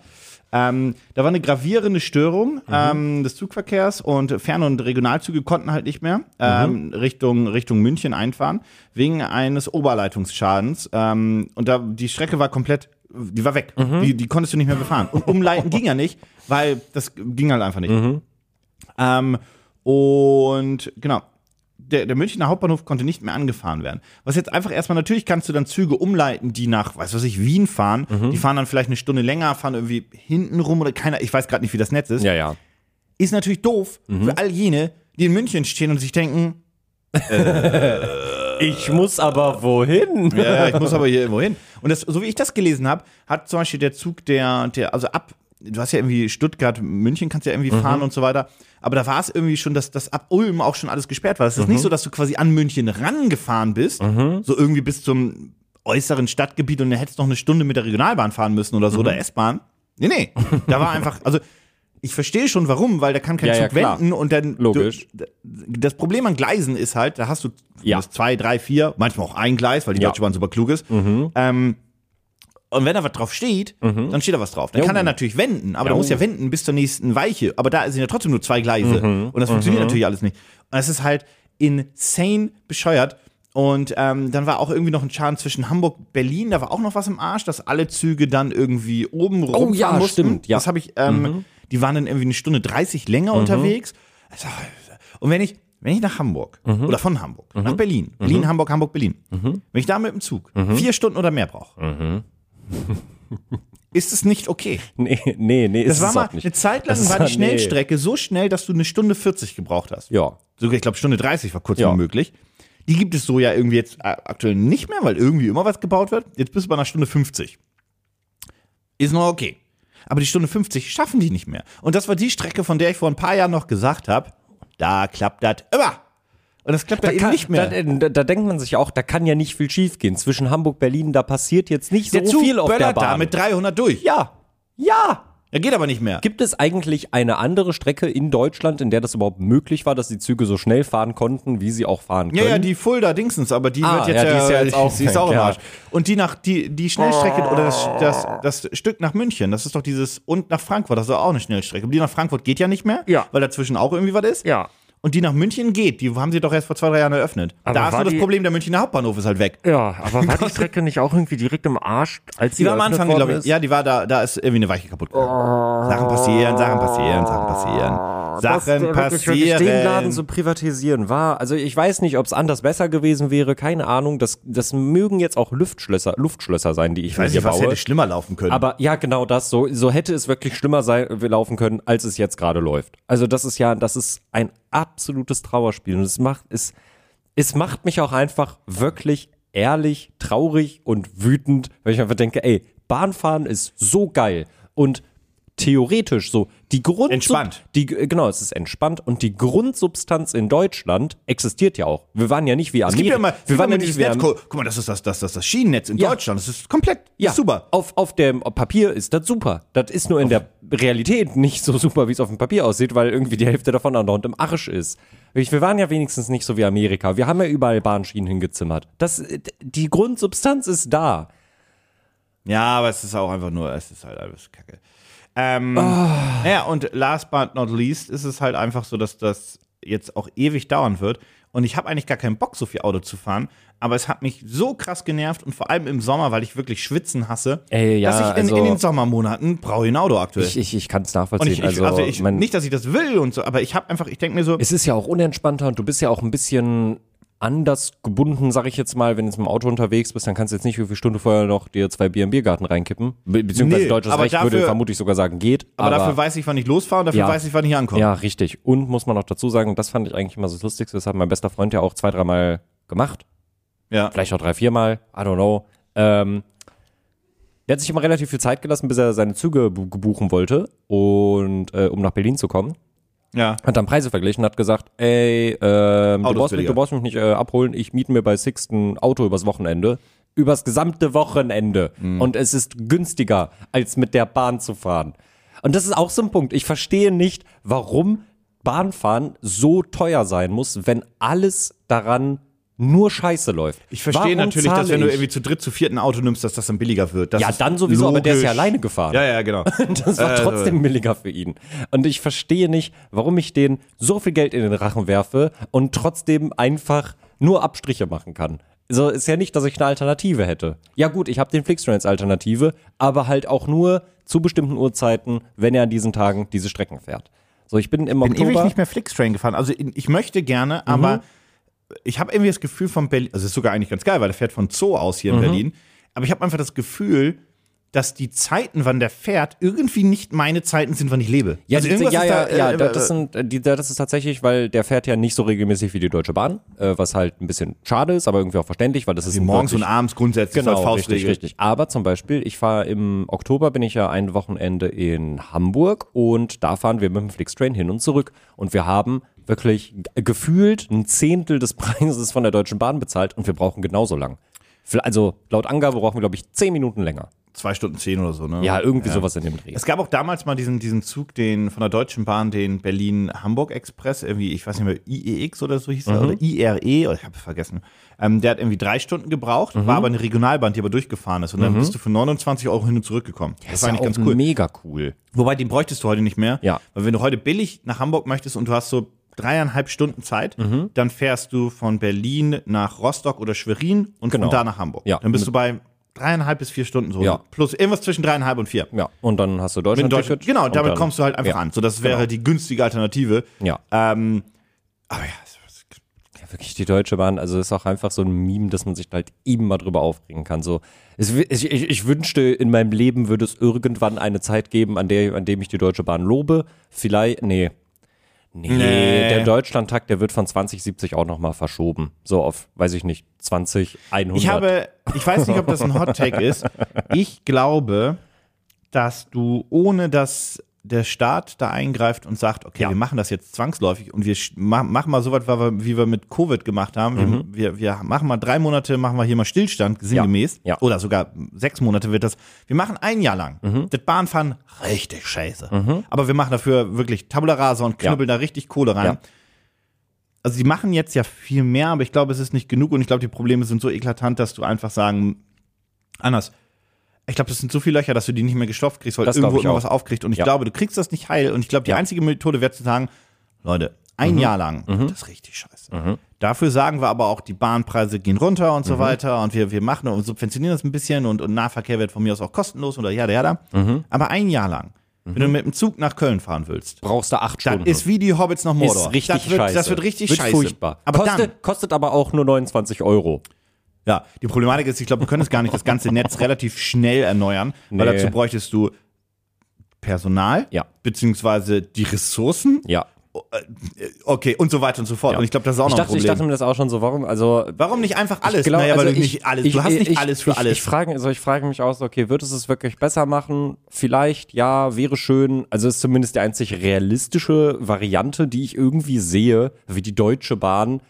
Ähm, da war eine gravierende Störung ähm, des Zugverkehrs und Fern- und Regionalzüge konnten halt nicht mehr ähm, Richtung, Richtung München einfahren, wegen eines Oberleitungsschadens. Ähm, und da die Strecke war komplett, die war weg. Die, die konntest du nicht mehr befahren. Und umleiten ging ja nicht, weil das ging halt einfach nicht. Ähm, und genau. Der, der Münchner Hauptbahnhof konnte nicht mehr angefahren werden. Was jetzt einfach erstmal, natürlich kannst du dann Züge umleiten, die nach, weiß was ich, Wien fahren. Die fahren dann vielleicht eine Stunde länger, fahren irgendwie hinten rum oder keiner, ich weiß gerade nicht, wie das Netz ist. Ja, ja. Ist natürlich doof für all jene, die in München stehen und sich denken, Ich muss aber wohin? ja, ich muss aber hier irgendwo hin. Und das, so wie ich das gelesen habe, hat zum Beispiel der Zug, der, der, also ab, du hast ja irgendwie Stuttgart, München kannst ja irgendwie fahren und so weiter. Aber da war es irgendwie schon, dass das ab Ulm auch schon alles gesperrt war. Es ist nicht so, dass du quasi an München rangefahren bist, so irgendwie bis zum äußeren Stadtgebiet und dann hättest noch eine Stunde mit der Regionalbahn fahren müssen oder so, oder S-Bahn. Nee, nee. Da war einfach, also ich verstehe schon warum, weil da kann kein Ja, ja, Zug klar. wenden und dann. Logisch. Du, das Problem an Gleisen ist halt, da hast du Ja. zwei, drei, vier, manchmal auch ein Gleis, weil die Ja. Deutsche Bahn super klug ist. Ähm, und wenn da was drauf steht, dann steht da was drauf. Dann Ja, kann er natürlich wenden, aber Ja, er muss ja oh. wenden bis zur nächsten Weiche. Aber da sind ja trotzdem nur zwei Gleise. Und das funktioniert natürlich alles nicht. Und es ist halt insane bescheuert. Und ähm, dann war auch irgendwie noch ein Schaden zwischen Hamburg Berlin, da war auch noch was im Arsch, dass alle Züge dann irgendwie oben rumfahren Oh ja, mussten. stimmt, ja. Mhm. Das habe ich, ähm, die waren dann irgendwie eine Stunde 30 länger unterwegs. Also, Und wenn ich, wenn ich nach Hamburg Mhm. oder von Hamburg nach Berlin, Berlin, Hamburg, Hamburg, Berlin, wenn ich da mit dem Zug Mhm. vier Stunden oder mehr brauche, ist es nicht okay. Nee, nee, nee, Das ist war es mal auch nicht. eine Zeit lang Das war die nee. Schnellstrecke so schnell, dass du eine Stunde 40 gebraucht hast. Ja. Sogar, ich glaube, Stunde 30 war kurz Ja. möglich. Die gibt es so ja irgendwie jetzt äh, aktuell nicht mehr, weil irgendwie immer was gebaut wird. Jetzt bist du bei einer Stunde 50. Ist noch okay. Aber die Stunde 50 schaffen die nicht mehr. Und das war die Strecke, von der ich vor ein paar Jahren noch gesagt habe, da klappt das immer. Und das klappt da, eben Kann, nicht mehr. Da, da, da denkt man sich auch, da kann ja nicht viel schief gehen. Zwischen Hamburg, Berlin, da passiert jetzt nicht so der Zug viel auf der Bahn. da mit 300 durch. ja, ja. Er geht aber nicht mehr. Gibt es eigentlich eine andere Strecke in Deutschland, in der das überhaupt möglich war, dass die Züge so schnell fahren konnten, wie sie auch fahren können? Ja, ja, die Fulda Dingsens, aber die Ah, wird jetzt ja, die ist ja jetzt auch sie ist auch im ja. Arsch. Und die nach die die Schnellstrecke oder das, das das Stück nach München, das ist doch dieses und nach Frankfurt, das ist doch auch eine Schnellstrecke. Aber die nach Frankfurt geht ja nicht mehr, Ja. weil dazwischen auch irgendwie was ist. Ja. Und die nach München geht, die haben sie doch erst vor zwei, drei Jahren eröffnet. Aber da ist nur das die- Problem, der Münchner Hauptbahnhof ist halt weg. Ja, aber war die Strecke nicht auch irgendwie direkt im Arsch, als Die war am Anfang, glaube ich, ja, die war da, da ist irgendwie eine Weiche kaputt gegangen. Sachen passieren, Sachen passieren, Sachen passieren. Sachen wirklich, wirklich den Laden passieren. zu privatisieren war, also ich weiß nicht, ob es anders besser gewesen wäre, keine Ahnung. Das, das mögen jetzt auch Luftschlösser, Luftschlösser sein, die ich, Ich weiß hier nicht, was baue. hätte schlimmer laufen können. Aber ja, genau das. So, so hätte es wirklich schlimmer sein, laufen können, als es jetzt gerade läuft. Also das ist ja, das ist ein absolutes Trauerspiel. Und es macht, es, es macht mich auch einfach wirklich ehrlich, traurig und wütend, weil ich einfach denke, ey, Bahnfahren ist so geil. Und theoretisch so die Grund Entspannt. die genau es ist entspannt und die Grundsubstanz in Deutschland existiert ja auch wir waren ja nicht wie es Amerika gibt ja mal, wir waren ja nicht wie Netz, guck mal, das ist das, das, das, das Schienennetz in Ja. Deutschland. Das ist komplett Ja, ist super. Auf, auf dem Papier ist das super. Das ist nur in der Realität nicht so super, wie es auf dem Papier aussieht, weil irgendwie die Hälfte davon noch im Arsch ist. Wir waren ja wenigstens nicht so wie Amerika. Wir haben ja überall Bahnschienen hingezimmert. Das, die Grundsubstanz ist da. Ja, aber es ist auch einfach nur, es ist halt alles Kacke. Ähm, Ah. Ja, und last but not least ist es halt einfach so, dass das jetzt auch ewig dauern wird. und ich habe eigentlich gar keinen Bock, so viel Auto zu fahren. Aber es hat mich so krass genervt und vor allem im Sommer, weil ich wirklich Schwitzen hasse, Ey, ja, dass ich in, also- in den Sommermonaten brauche ich ein Auto aktuell. Ich, ich, ich kann es nachvollziehen. ich, ich, also, also ich, mein, nicht, dass ich das will und so, aber ich habe einfach, ich denke mir so, es ist ja auch unentspannter und du bist ja auch ein bisschen anders gebunden, sag ich jetzt mal, wenn du jetzt mit dem Auto unterwegs bist, dann kannst du jetzt nicht wie viele Stunden vorher noch dir zwei Bier im Biergarten reinkippen. Be beziehungsweise Nee, deutsches aber Recht würde dafür- vermutlich sogar sagen, geht. aber, dafür weiß ich, wann ich losfahre und dafür Ja. weiß ich, wann ich ankomme. Ja, richtig. Und muss man noch dazu sagen, das fand ich eigentlich immer so das Lustigste, das hat mein bester Freund ja auch zwei, dreimal gemacht. Ja. Vielleicht auch drei, viermal, I don't know. Ähm, der hat sich immer relativ viel Zeit gelassen, bis er seine Züge bu buchen wollte und äh, um nach Berlin zu kommen. Ja. Hat dann Preise verglichen, hat gesagt, ey, ähm, du, brauchst mich, du brauchst mich nicht äh, abholen, ich miete mir bei Six ein Auto übers Wochenende. Übers gesamte Wochenende. Mhm. Und es ist günstiger, als mit der Bahn zu fahren. Und das ist auch so ein Punkt. Ich verstehe nicht, warum Bahnfahren so teuer sein muss, wenn alles daran nur Scheiße läuft. Ich verstehe Warum natürlich, dass wenn du irgendwie zu dritt, zu viert ein Auto nimmst, dass das dann billiger wird. Das Ja, dann sowieso, aber der ist ja logisch. alleine gefahren. Ja, ja, genau. Das war Äh, trotzdem billiger für ihn. Und ich verstehe nicht, warum ich den so viel Geld in den Rachen werfe und trotzdem einfach nur Abstriche machen kann. So ist ja nicht, dass ich eine Alternative hätte. Ja gut, ich habe den Flixtrain als Alternative, aber halt auch nur zu bestimmten Uhrzeiten, wenn er an diesen Tagen diese Strecken fährt. So, ich bin im bin ewig Oktober. nicht mehr Flixtrain gefahren. Also ich möchte gerne, aber ich habe irgendwie das Gefühl von Berlin, also es ist sogar eigentlich ganz geil, weil der fährt von Zoo aus hier in Berlin. Aber ich habe einfach das Gefühl, dass die Zeiten, wann der fährt, irgendwie nicht meine Zeiten sind, wann ich lebe. Ja, also irgendwas ja, ja, da, ja, äh, da- das, sind, äh, die, da- das ist tatsächlich, weil der fährt ja nicht so regelmäßig wie die Deutsche Bahn, äh, was halt ein bisschen schade ist, aber irgendwie auch verständlich, weil das ist morgens und abends grundsätzlich Genau, als richtig, richtig. Aber zum Beispiel, ich fahre im Oktober, bin ich ja ein Wochenende in Hamburg und da fahren wir mit dem Flixtrain hin und zurück. Und wir haben wirklich gefühlt ein Zehntel des Preises von der Deutschen Bahn bezahlt und wir brauchen genauso lang. Also laut Angabe brauchen wir, glaube ich, zehn Minuten länger. Zwei Stunden zehn oder so, ne? Ja, irgendwie sowas in dem Dreh. Es gab auch damals mal diesen, diesen Zug, den von der Deutschen Bahn, den Berlin-Hamburg-Express, irgendwie, ich weiß nicht mehr, IEX oder so hieß Mhm. er, oder IRE, oder ich habe vergessen. Ähm, der hat irgendwie drei Stunden gebraucht, Mhm. war aber eine Regionalbahn, die aber durchgefahren ist. Und dann bist du für 29 Euro hin und zurück gekommen. das war eigentlich ganz cool. mega cool. Wobei, den bräuchtest du heute nicht mehr. Ja. Weil wenn du heute billig nach Hamburg möchtest und du hast so dreieinhalb Stunden Zeit, Mhm. dann fährst du von Berlin nach Rostock oder Schwerin und Genau. von da nach Hamburg. Ja. Dann bist du bei dreieinhalb bis vier Stunden so. Ja. Plus irgendwas zwischen dreieinhalb und vier. Ja, und dann hast du Deutschland. Deutschland, genau, und damit kommst du halt einfach ja, an. So, das wäre genau. die günstige Alternative. Ja. Ähm, aber ja, wirklich die Deutsche Bahn, also ist auch einfach so ein Meme, dass man sich halt eben mal drüber aufregen kann. So, es, ich, ich wünschte, in meinem Leben würde es irgendwann eine Zeit geben, an der, an dem ich die Deutsche Bahn lobe. Vielleicht, nee. Nee, Nee. der Deutschlandtakt, der wird von 2070 auch nochmal verschoben. So auf, weiß ich nicht, 20, 100. ich habe, ich weiß nicht, ob das ein Hot Take ist. Ich glaube, dass du ohne dass der Staat da eingreift und sagt, okay, Ja. wir machen das jetzt zwangsläufig und wir ma machen mal so was, wie wir- mit Covid gemacht haben. Mhm. Wir, wir, machen mal drei Monate, machen wir hier mal Stillstand, sinngemäß. Ja. Oder sogar sechs Monate wird das. Wir machen ein Jahr lang. Mhm. Das Bahnfahren richtig scheiße. Aber wir machen dafür wirklich Tabula rasa und knüppeln da richtig Kohle rein. Ja. Also sie machen jetzt ja viel mehr, aber ich glaube, es ist nicht genug und ich glaube, die Probleme sind so eklatant, dass du einfach sagen, anders. Ich glaube, das sind so viele Löcher, dass du die nicht mehr gestopft kriegst, weil Das irgendwo immer was aufkriegt. Und ich Ja. glaube, du kriegst das nicht heil. Und ich glaube, die Ja. einzige Methode wäre zu sagen, Leute, ein Mhm. Jahr lang, das ist richtig scheiße. Dafür sagen wir aber auch, die Bahnpreise gehen runter und so Mhm. weiter und wir, wir machen und subventionieren das ein bisschen und, und Nahverkehr wird von mir aus auch kostenlos oder ja, ja, da. Mhm. Aber ein Jahr lang, wenn du mit dem Zug nach Köln fahren willst, brauchst du acht das Stunden. ist wie die Hobbits nach Mordor. ist richtig das wird, scheiße. Das wird richtig wird scheiße. furchtbar. Aber kostet, kostet aber auch nur 29 Euro. Ja, die Problematik ist, ich glaube, wir können es gar nicht das ganze Netz relativ schnell erneuern, weil Nee. dazu bräuchtest du Personal, Ja. beziehungsweise die Ressourcen, Ja. okay, und so weiter und so fort. Und ich glaube, das ist auch Ich noch dachte, ein ich Problem. dachte mir das auch schon so, warum, also Warum nicht einfach alles? glaub, naja, weil also du ich- nicht alles, ich- du hast nicht ich- alles für ich, alles. Ich frage, also ich frage mich auch so, okay, wird es es wirklich besser machen? Vielleicht, ja, wäre schön. Also ist zumindest die einzig realistische Variante, die ich irgendwie sehe, wie die Deutsche Bahn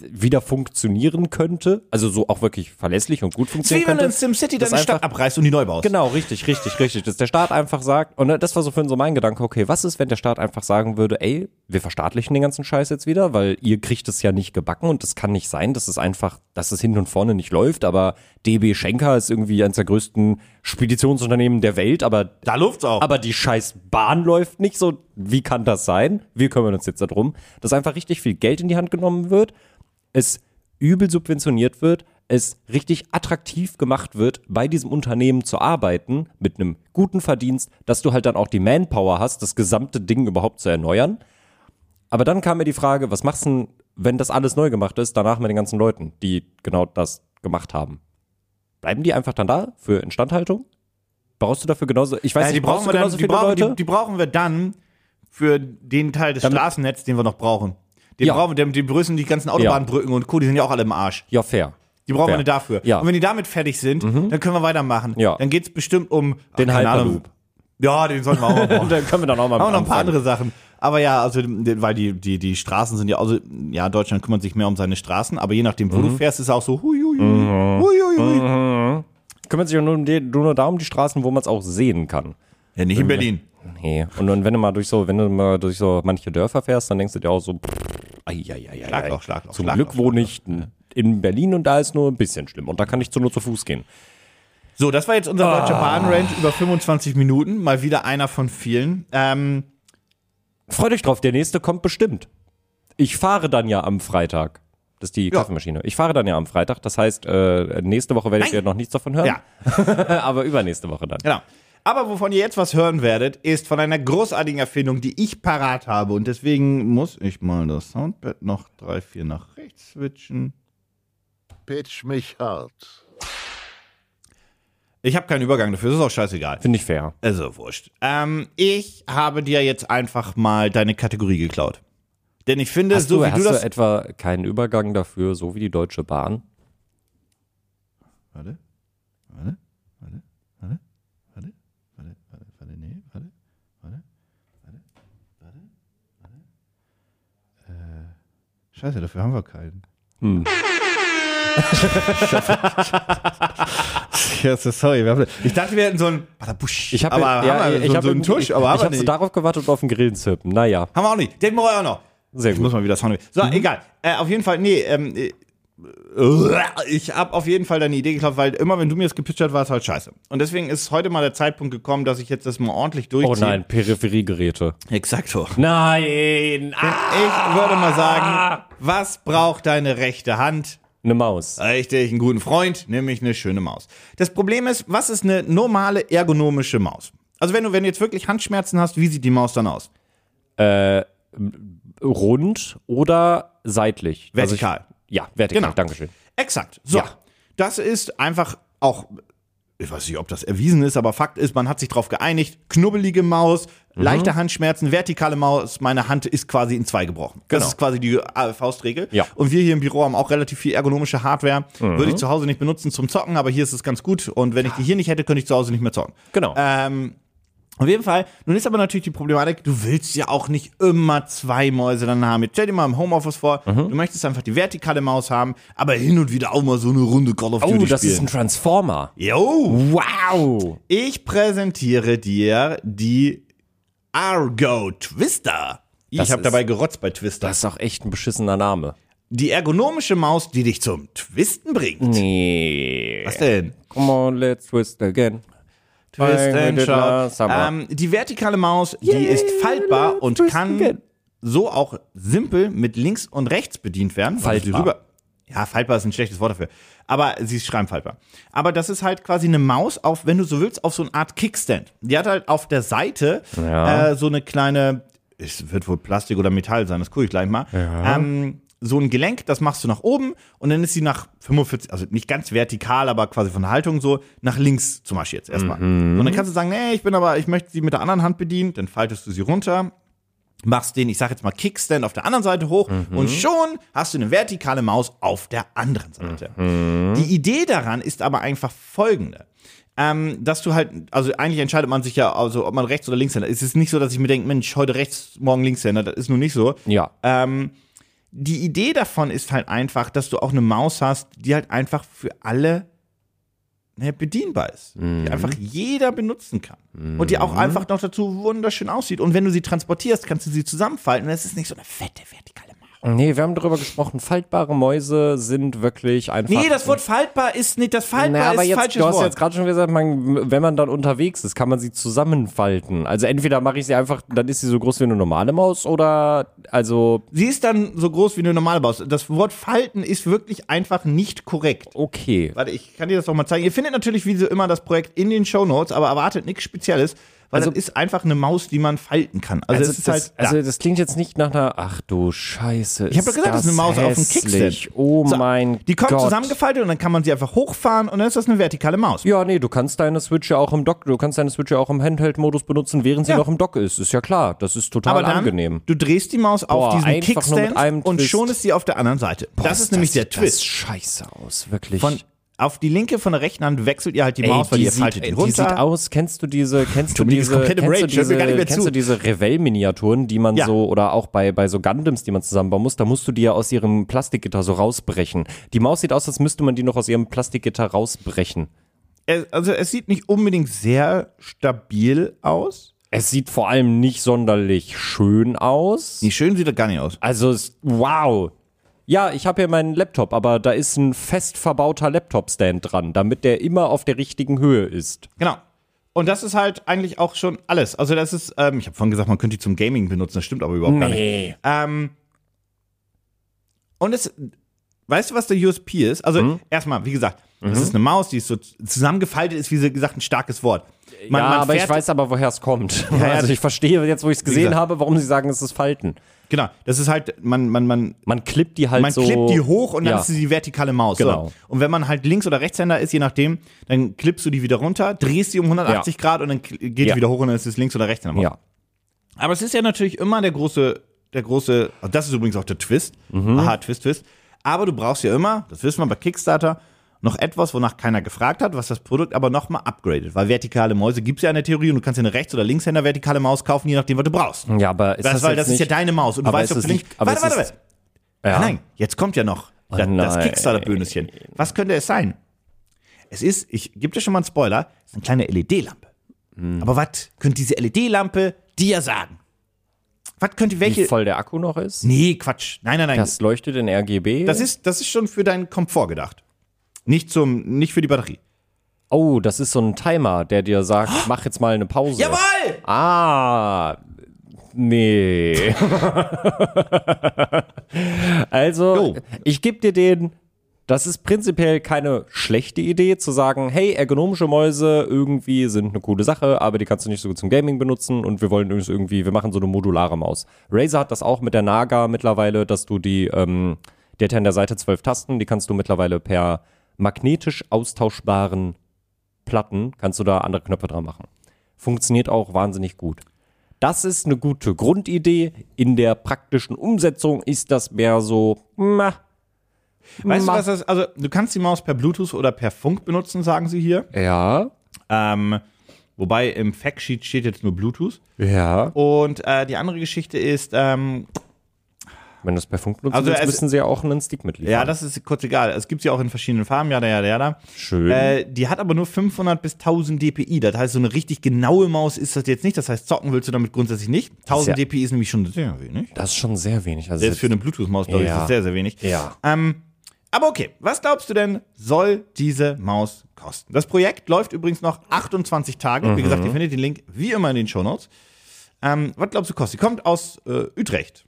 wieder funktionieren könnte, also so auch wirklich verlässlich und gut Wie funktionieren wenn du könnte. in SimCity deine Stadt abreißt und die neu baust. Genau, richtig, richtig, richtig. Dass der Staat einfach sagt, und das war so für so mein Gedanke, okay, was ist, wenn der Staat einfach sagen würde, ey, wir verstaatlichen den ganzen Scheiß jetzt wieder, weil ihr kriegt es ja nicht gebacken und das kann nicht sein, dass es einfach, dass es hinten und vorne nicht läuft, aber DB Schenker ist irgendwie eines der größten Speditionsunternehmen der Welt, aber Da läuft's auch. aber die scheiß Bahn läuft nicht so. Wie kann das sein? Wir kümmern uns jetzt darum, dass einfach richtig viel Geld in die Hand genommen wird, es übel subventioniert wird, es richtig attraktiv gemacht wird, bei diesem Unternehmen zu arbeiten, mit einem guten Verdienst, dass du halt dann auch die Manpower hast, das gesamte Ding überhaupt zu erneuern. Aber dann kam mir die Frage, was machst du, denn, wenn das alles neu gemacht ist, danach mit den ganzen Leuten, die genau das gemacht haben? Bleiben die einfach dann da für Instandhaltung? Brauchst du dafür genauso, ich weiß Ja, nicht, die brauchen wir dann, genauso die brauchen, Leute? die, die brauchen wir dann für den Teil des Damit- Straßennetzes, den wir noch brauchen. Den Ja. brauchen wir, die, die brüssen die ganzen Autobahnbrücken und Co., die sind ja auch alle im Arsch. Ja, fair. Die brauchen Fair. wir dafür. Ja. Mhm. Und wenn die damit fertig sind, dann können wir weitermachen. Ja. Dann geht's bestimmt um Den. Hyperloop. Ja, den sollten wir auch mal brauchen. dann können wir dann auch mal auch noch ein paar andere Sachen. Aber ja, also, weil die, die, die Straßen sind ja, also, ja, Deutschland kümmert sich mehr um seine Straßen, aber je nachdem, wo Mhm. du fährst, ist es auch so, hui, hui, hui, hui, hui. Kümmert sich ja nur, um die, nur da um die Straßen, wo man es auch sehen kann. Ja, nicht in Berlin. Nee. Und dann, wenn du mal durch so, wenn du mal durch so manche Dörfer fährst, dann denkst du dir auch so, ai, ai, ai, ai, Schlagloch. Schlagloch, Zum Glück wohne ich in Berlin und da ist nur ein bisschen schlimm. Und da kann ich zu nur zu Fuß gehen. So, das war jetzt unser Ah. deutscher Bahnrange über 25 Minuten. Mal wieder einer von vielen. Ähm, Freut euch drauf, der nächste kommt bestimmt. Ich fahre dann ja am Freitag. Das ist die Ja. Kaffeemaschine. Ich fahre dann ja am Freitag. Das heißt, äh, nächste Woche werdet ihr noch nichts davon hören. ja, Aber übernächste Woche dann. genau. Aber wovon ihr jetzt was hören werdet, ist von einer großartigen Erfindung, die ich parat habe. Und deswegen muss ich mal das Soundpad noch drei, vier nach rechts switchen. Pitch mich hart. Ich habe keinen Übergang dafür, das ist auch scheißegal. Finde ich fair. Also wurscht. Ähm, ich habe dir jetzt einfach mal deine Kategorie geklaut. Denn ich finde, Hast, so du, wie hast du das. du etwa keinen Übergang dafür, so wie die Deutsche Bahn? Warte, warte, warte, warte, warte, warte, warte, nee, warte, warte, warte, warte, warte. Äh, scheiße, dafür haben wir keinen. Hm. ja, so sorry. Wir haben, ich dachte, wir hätten so einen Badabusch. Ich habe ja, wir ich so, hab so einen Tusch, aber ich haben wir habe so darauf gewartet auf den Grillen zirpen. Naja, Haben wir auch nicht. Den brauche ich auch noch. sehr Ich muss gut. mal wieder Sound. So, egal. Äh, auf jeden Fall, nee, ähm, äh, ich habe auf jeden Fall deine Idee geklaut, weil immer wenn du mir das gepitcht hast, war es halt scheiße. Und deswegen ist heute mal der Zeitpunkt gekommen, dass ich jetzt das mal ordentlich durchziehe. Oh nein, Peripheriegeräte. Exakt so. Nein! Ah, Ich würde mal sagen, was braucht deine rechte Hand? eine Maus. Richtig, einen guten Freund, nämlich eine schöne Maus. Das Problem ist, was ist eine normale ergonomische Maus? Also wenn du, wenn du jetzt wirklich Handschmerzen hast, wie sieht die Maus dann aus? Äh, rund oder seitlich? Vertikal. Also ja, vertikal. Genau. Dankeschön. Exakt. So. Ja. Das ist einfach auch, ich weiß nicht, ob das erwiesen ist, aber Fakt ist, man hat sich darauf geeinigt, knubbelige Maus, Mhm. leichte Handschmerzen, vertikale Maus, meine Hand ist quasi in zwei gebrochen. Das Genau. ist quasi die äh, Faustregel. Ja. Und wir hier im Büro haben auch relativ viel ergonomische Hardware. Mhm. Würde ich zu Hause nicht benutzen zum Zocken, aber hier ist es ganz gut. Und wenn ich die hier nicht hätte, könnte ich zu Hause nicht mehr zocken. Genau. Ähm, auf jeden Fall, nun ist aber natürlich die Problematik, du willst ja auch nicht immer zwei Mäuse dann haben. Jetzt stell dir mal im Homeoffice vor, Mhm. du möchtest einfach die vertikale Maus haben, aber hin und wieder auch mal so eine Runde Call of Duty Oh, das ist spielen. ein Transformer. Jo! Wow! Ich präsentiere dir die Argo Twister. Ich habe ist- dabei gerotzt bei Twister. Das ist auch echt ein beschissener Name. Die ergonomische Maus, die dich zum Twisten bringt. Nee. Was denn? Come on, let's twist again. Twist and shout. Ähm, die vertikale Maus, die ist faltbar und kann again. so auch simpel mit links und rechts bedient werden. Faltbar. ja, faltbar ist ein schlechtes Wort dafür. Aber sie ist schreibfaltbar. Aber das ist halt quasi eine Maus auf, wenn du so willst, auf so eine Art Kickstand. Die hat halt auf der Seite Ja. äh, so eine kleine, es wird wohl Plastik oder Metall sein, das gucke ich gleich mal. Ähm, so ein Gelenk, das machst du nach oben und dann ist sie nach 45, also nicht ganz vertikal, aber quasi von der Haltung so, nach links zum Beispiel jetzt erstmal. Und dann kannst du sagen, nee, ich bin aber, ich möchte sie mit der anderen Hand bedienen, dann faltest du sie runter, machst den, ich sag jetzt mal Kickstand auf der anderen Seite hoch und schon hast du eine vertikale Maus auf der anderen Seite. Die Idee daran ist aber einfach folgende. Ähm, dass du halt, also eigentlich entscheidet man sich ja, also ob man rechts oder links ist. Es ist nicht so, dass ich mir denke, Mensch, heute rechts, morgen Linkshänder, das ist nun nicht so. Ja. Ähm, die Idee davon ist halt einfach, dass du auch eine Maus hast, die halt einfach für alle ne, bedienbar ist. Die einfach jeder benutzen kann. Und die auch einfach noch dazu wunderschön aussieht. Und wenn du sie transportierst, kannst du sie zusammenfalten und es ist nicht so eine fette vertikale. Nee, wir haben darüber gesprochen. Faltbare Mäuse sind wirklich einfach. Nee, das Wort faltbar ist nicht, das faltbar Na, aber ist jetzt, falsches du hast Wort. jetzt gerade schon gesagt, man, wenn man dann unterwegs ist, kann man sie zusammenfalten. Also entweder mache ich sie einfach, dann ist sie so groß wie eine normale Maus oder also Sie ist dann so groß wie eine normale Maus. Das Wort falten ist wirklich einfach nicht korrekt. okay. Warte, ich kann dir das noch mal zeigen. Ihr findet natürlich wie so immer das Projekt in den Show Notes, aber erwartet nichts Spezielles, weil Also- das ist einfach eine Maus, die man falten kann. Also, Also, es ist das, halt. also das klingt jetzt nicht nach einer, ach du Scheiße. Ich hab doch gesagt, das ist eine Maus auf dem Kickstand. Oh So, mein die kommt Gott. zusammengefaltet und dann kann man sie einfach hochfahren und dann ist das eine vertikale Maus. Ja, nee, du kannst deine Switch ja auch im Dock, du kannst deine Switch ja auch im Handheld-Modus benutzen, während sie Ja. noch im Dock ist. Ist ja klar, das ist total aber dann, angenehm. du drehst die Maus auf Boah, diesen nur mit Kickstand und schon ist sie auf der anderen Seite. das ist nämlich der sieht Twist. Das scheiße aus, wirklich. Von, auf die linke von der rechten Hand wechselt ihr halt die Maus, weil ihr faltet die die runter. sieht aus, kennst du diese, kennst du ist diese, kennst du Rage, mir diese, nicht kennst du diese Revell-Miniaturen, die man Ja. so, oder auch bei, bei so Gundams, die man zusammenbauen muss, da musst du die ja aus ihrem Plastikgitter so rausbrechen. Die Maus sieht aus, als müsste man die noch aus ihrem Plastikgitter rausbrechen. Also es sieht nicht unbedingt sehr stabil aus. Es sieht vor allem nicht sonderlich schön aus. Nee, schön sieht das gar nicht aus. Also, es, wow. Ja, ich habe hier meinen Laptop, aber da ist ein fest verbauter Laptop-Stand dran, damit der immer auf der richtigen Höhe ist. Genau. Und das ist halt eigentlich auch schon alles. Also das ist, ähm, ich habe vorhin gesagt, man könnte die zum Gaming benutzen, das stimmt aber überhaupt gar nicht. Ähm, und es, weißt du, was der USP ist? Also Hm? erstmal, wie gesagt, das ist eine Maus, die ist so zusammengefaltet, ist wie sie gesagt ein starkes Wort. Man, ja, man aber ich weiß aber, woher es kommt. ja, also ich verstehe jetzt, wo ich es gesehen habe, warum sie sagen, es ist Falten. Genau, das ist halt, man, man, man, Man klippt die halt man so. klippt die hoch und dann ja. ist sie die vertikale Maus. Genau. So. Und wenn man halt Links- oder Rechtshänder ist, je nachdem, dann klippst du die wieder runter, drehst sie um 180 Grad und dann geht Ja. die wieder hoch und dann ist es Links- oder Rechtshänder. Ja. Aber es ist ja natürlich immer der große, der große, also das ist übrigens auch der Twist. Mhm. Aha, Twist, Twist. Aber du brauchst ja immer, das wissen wir bei Kickstarter, noch etwas, wonach keiner gefragt hat, was das Produkt aber nochmal upgradet. Weil vertikale Mäuse gibt es ja in der Theorie und du kannst ja eine Rechts- oder Linkshänder vertikale Maus kaufen, je nachdem, was du brauchst. Ja, aber ist Das, das, weil das ist nicht, ja deine Maus und du weißt, ist ob es du nicht- aber Warte, warte, ist- warte. Ja. Nein, jetzt kommt ja noch das, das nein. Kickstarter-Böhnchen. Was könnte es sein? Es ist, ich gebe dir schon mal einen Spoiler, es ist eine kleine LED-Lampe. Hm. Aber was könnte diese LED-Lampe dir sagen? Was könnte wie welche. voll der Akku noch ist. Nee, Quatsch. Nein, nein, nein. Das, Das leuchtet in RGB. ist, das ist schon für deinen Komfort gedacht. Nicht zum, nicht für die Batterie. oh, das ist so ein Timer, der dir sagt, mach jetzt mal eine Pause. Jawohl! Ah, nee. also, Jo. ich gebe dir den. Das ist prinzipiell keine schlechte Idee, zu sagen, hey, ergonomische Mäuse irgendwie sind eine coole Sache, aber die kannst du nicht so gut zum Gaming benutzen und wir wollen übrigens irgendwie, wir machen so eine modulare Maus. Razer hat das auch mit der Naga mittlerweile, dass du die, ähm, die hat an der Seite zwölf Tasten, die kannst du mittlerweile per magnetisch austauschbaren Platten, kannst du da andere Knöpfe dran machen. Funktioniert auch wahnsinnig gut. Das ist eine gute Grundidee. In der praktischen Umsetzung ist das mehr so, meh, Weißt Ma- du, was das Also, du kannst die Maus per Bluetooth oder per Funk benutzen, sagen sie hier. ja, Ähm, wobei im Factsheet steht jetzt nur Bluetooth. ja. Und äh, die andere Geschichte ist, ähm, Wenn es per Funk nutzen Also willst, es- müssen sie ja auch einen Stick mitliefern. ja, das ist kurz egal. Es gibt sie auch in verschiedenen Farben, ja, ja, ja, ja. Schön. Äh, die hat aber nur 500 bis 1000 dpi. Das heißt, so eine richtig genaue Maus ist das jetzt nicht. Das heißt, zocken willst du damit grundsätzlich nicht. 1000 ja- dpi ist nämlich schon sehr wenig. das ist schon sehr wenig. Also Selbst für eine Bluetooth-Maus, glaube ich, ist das sehr, sehr wenig. ja. Ähm, aber okay, was glaubst du denn, soll diese Maus kosten? Das Projekt läuft übrigens noch 28 Tage. Wie gesagt, ihr findet den Link wie immer in den Shownotes. Ähm, was glaubst du, kostet? Sie kommt aus äh, Utrecht.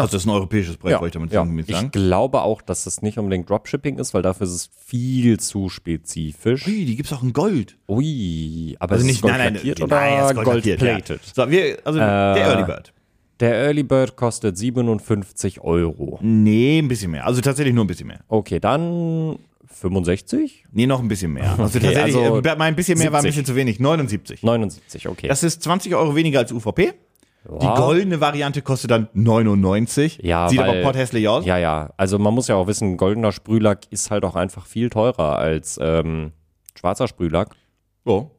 Also das ist ein europäisches Projekt, Ja, wollte ich damit ja. sagen. Ich glaube auch, dass das nicht unbedingt Dropshipping ist, weil dafür ist es viel zu spezifisch. Ui, die gibt's auch in Gold. Ui, aber Also ist nicht, es gold nein, nein, oder nein, es ist gold, lackiert, ja. So, wir, also der Early Bird. Der Early Bird kostet 57 Euro. Nee, ein bisschen mehr. Also tatsächlich nur ein bisschen mehr. Okay, dann 65? Nee, noch ein bisschen mehr. Also Okay, tatsächlich, also äh, mein bisschen mehr war ein 70. bisschen zu wenig. 79. 79, okay. Das ist 20 Euro weniger als UVP. Die Ja. goldene Variante kostet dann 99. Ja, Sieht weil- aber potthässlich aus. Ja, ja. Also man muss ja auch wissen, goldener Sprühlack ist halt auch einfach viel teurer als ähm, schwarzer Sprühlack. So.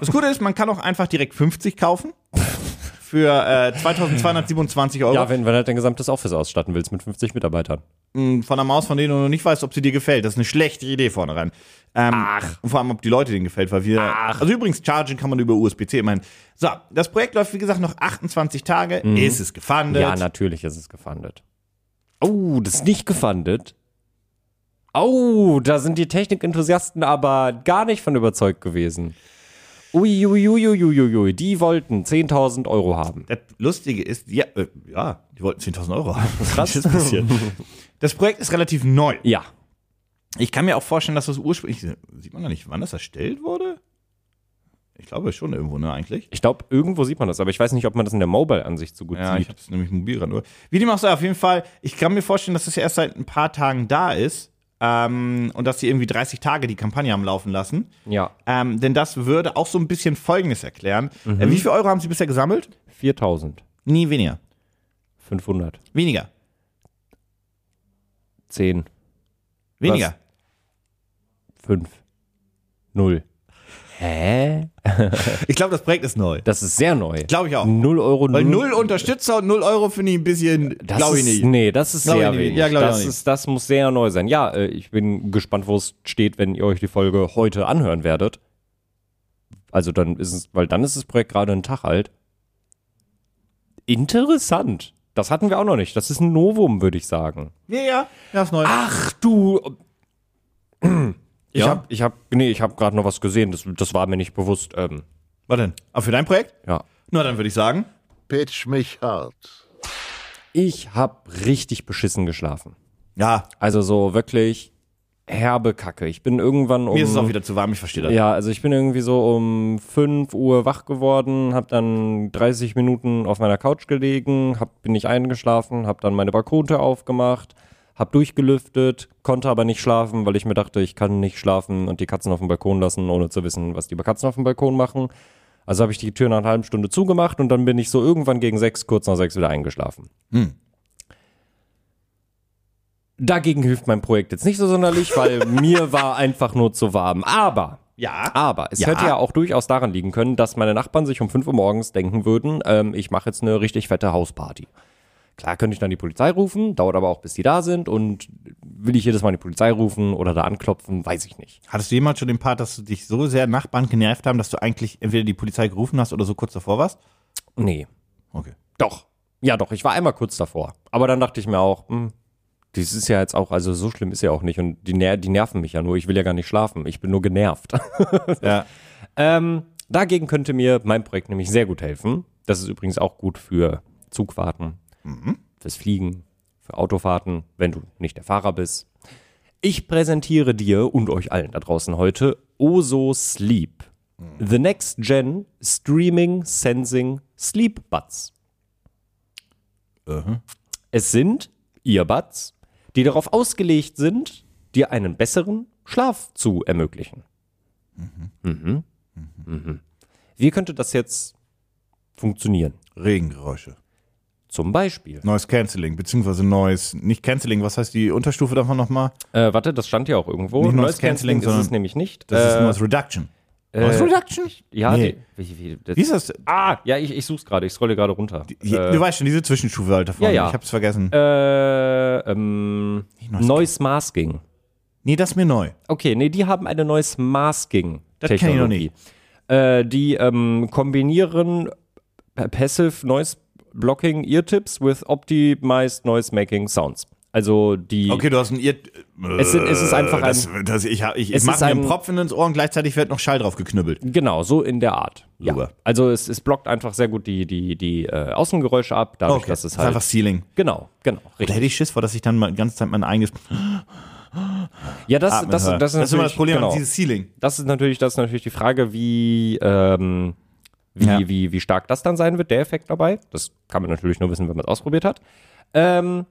Das Gute ist, man kann auch einfach direkt 50 kaufen. für äh, 2227 Euro Ja, wenn, wenn du halt dein gesamtes Office ausstatten willst mit 50 Mitarbeitern. von einer Maus, von denen du noch nicht weißt, ob sie dir gefällt. Das ist eine schlechte Idee vorne rein. Ähm, Ach. Und vor allem, ob die Leute denen gefällt, weil wir. Ach. Also übrigens, chargen kann man über USB-C. Ich meine, so, das Projekt läuft, wie gesagt, noch 28 Tage. Ist es gefundet? Ja, natürlich ist es gefundet. Oh, das ist nicht gefundet. Oh, da sind die Technikenthusiasten aber gar nicht von überzeugt gewesen. Uiuiuiuiui, die wollten 10.000 Euro haben. Das Lustige ist, ja, äh, ja die wollten 10.000 Euro haben. Krass. Das, das Projekt ist relativ neu. Ja, Ich kann mir auch vorstellen, dass das ursprünglich, sieht man da nicht, wann das erstellt wurde? Ich glaube schon irgendwo, ne, eigentlich. ich glaube, irgendwo sieht man das, aber ich weiß nicht, ob man das in der Mobile-Ansicht so gut Ja, ich sieht. habe es nämlich mobil gerade nur. Wie dem auch sei, auf jeden Fall, ich kann mir vorstellen, dass das ja erst seit ein paar Tagen da ist ähm, und dass sie irgendwie 30 Tage die Kampagne haben laufen lassen. Ja, Ähm, denn das würde auch so ein bisschen Folgendes erklären. Äh, wie viel Euro haben sie bisher gesammelt? 4.000, Nie weniger. 500, Weniger. 10, Weniger. 5, 0. Hä? Ich glaube, das Projekt ist neu. Das ist sehr neu. Glaube ich auch. 0 Euro, Weil null Unterstützer und null Euro finde ich ein bisschen, Das glaube ich nicht. Nee, das ist Glaub sehr wenig. Ja, glaub ich das, nicht. ist, das muss sehr neu sein. Ja, äh, ich bin gespannt, wo es steht, wenn ihr euch die Folge heute anhören werdet. Also dann ist es, weil dann ist das Projekt gerade einen Tag alt. Interessant. Das hatten wir auch noch nicht. Das ist ein Novum, würde ich sagen. Ja, ja, ist neu. Ach du. Ich Ja? hab, ich hab, nee, ich hab gerade noch was gesehen. Das, das war mir nicht bewusst. Ähm, Was denn? Aber für dein Projekt? ja. Na, dann würde ich sagen. Pitch mich hart. Ich hab richtig beschissen geschlafen. Ja, Also so wirklich herbe Kacke. Ich bin irgendwann um. mir ist es auch wieder zu warm, ich verstehe das. Ja, also ich bin irgendwie so um 5 Uhr wach geworden, hab dann 30 Minuten auf meiner Couch gelegen, hab, bin nicht eingeschlafen, hab dann meine Balkontür aufgemacht, hab durchgelüftet, konnte aber nicht schlafen, weil ich mir dachte, ich kann nicht schlafen und die Katzen auf dem Balkon lassen, ohne zu wissen, was die Katzen auf dem Balkon machen. Also habe ich die Tür nach einer halben Stunde zugemacht und dann bin ich so irgendwann gegen sechs, kurz nach sechs wieder eingeschlafen. Dagegen hilft mein Projekt jetzt nicht so sonderlich, weil mir war einfach nur zu warm. Aber Ja. aber es Ja. hätte ja auch durchaus daran liegen können, dass meine Nachbarn sich um 5 Uhr morgens denken würden, ähm, ich mache jetzt eine richtig fette Hausparty. Klar könnte ich dann die Polizei rufen, dauert aber auch, bis die da sind und will ich jedes Mal die Polizei rufen oder da anklopfen, weiß ich nicht. Hattest du jemals schon den Part, dass du dich so sehr Nachbarn genervt haben, dass du eigentlich entweder die Polizei gerufen hast oder so kurz davor warst? Nee. Okay. Doch. Ja, doch, ich war einmal kurz davor. Aber dann dachte ich mir auch, hm, das ist ja jetzt auch, also so schlimm ist ja auch nicht und die, ner die nerven mich ja nur, ich will ja gar nicht schlafen, ich bin nur genervt. Ja. Ähm, dagegen könnte mir mein Projekt nämlich sehr gut helfen. Das ist übrigens auch gut für Zugfahrten, fürs Fliegen, für Autofahrten, wenn du nicht der Fahrer bist. Ich präsentiere dir und euch allen da draußen heute Oso Sleep. The Next Gen Streaming Sensing Sleep Buds. Es sind Earbuds, die darauf ausgelegt sind, dir einen besseren Schlaf zu ermöglichen. Mhm. Mhm. Wie könnte das jetzt funktionieren? Regengeräusche. Zum Beispiel. Neues Canceling, beziehungsweise neues, nicht Canceling, was heißt die Unterstufe davon nochmal? Äh, warte, das stand ja auch irgendwo. Nicht Neues Noise Cancelling, ist es nämlich nicht. Das ist Äh, neues Reduction. äh, Noise Reduction? Ja, Nee. die, wie, wie, das, Wie ist das? Ah, ja, ich, ich such's gerade. Ich scrolle gerade runter. Hier, du weißt schon, diese Zwischenstufe halt davon. ja, ja. Ich hab's vergessen. Äh, ähm, Noise Noise Masking. nee, das ist mir neu. Okay, nee, die haben eine Noise Masking Das kenn ich noch Technologie. Äh, die ähm, kombinieren Passive Noise Blocking Ear Tips with Optimized Noise Making Sounds. Also die Okay, du hast ein Ear. Es sind- es ist einfach ein- das, das, Ich, ich, ich Es mach ist mir einen ein- Propfen ins Ohr und gleichzeitig wird noch Schall drauf geknüppelt. Genau, so in der Art. Ja. Super. Also es, es blockt einfach sehr gut die, die, die äh, Außengeräusche ab, dadurch, dass es das ist halt. einfach Ceiling. genau, genau. Da Richtig. hätte ich Schiss vor, dass ich dann mal die ganze Zeit mein eigenes Ja, das, Atmen das, höre. das, ist das ist immer das Problem, genau. dieses Ceiling. Das ist natürlich, das ist natürlich die Frage, wie, ähm, wie, Ja. wie, wie stark das dann sein wird, der Effekt dabei. Das kann man natürlich nur wissen, wenn man es ausprobiert hat. Ähm,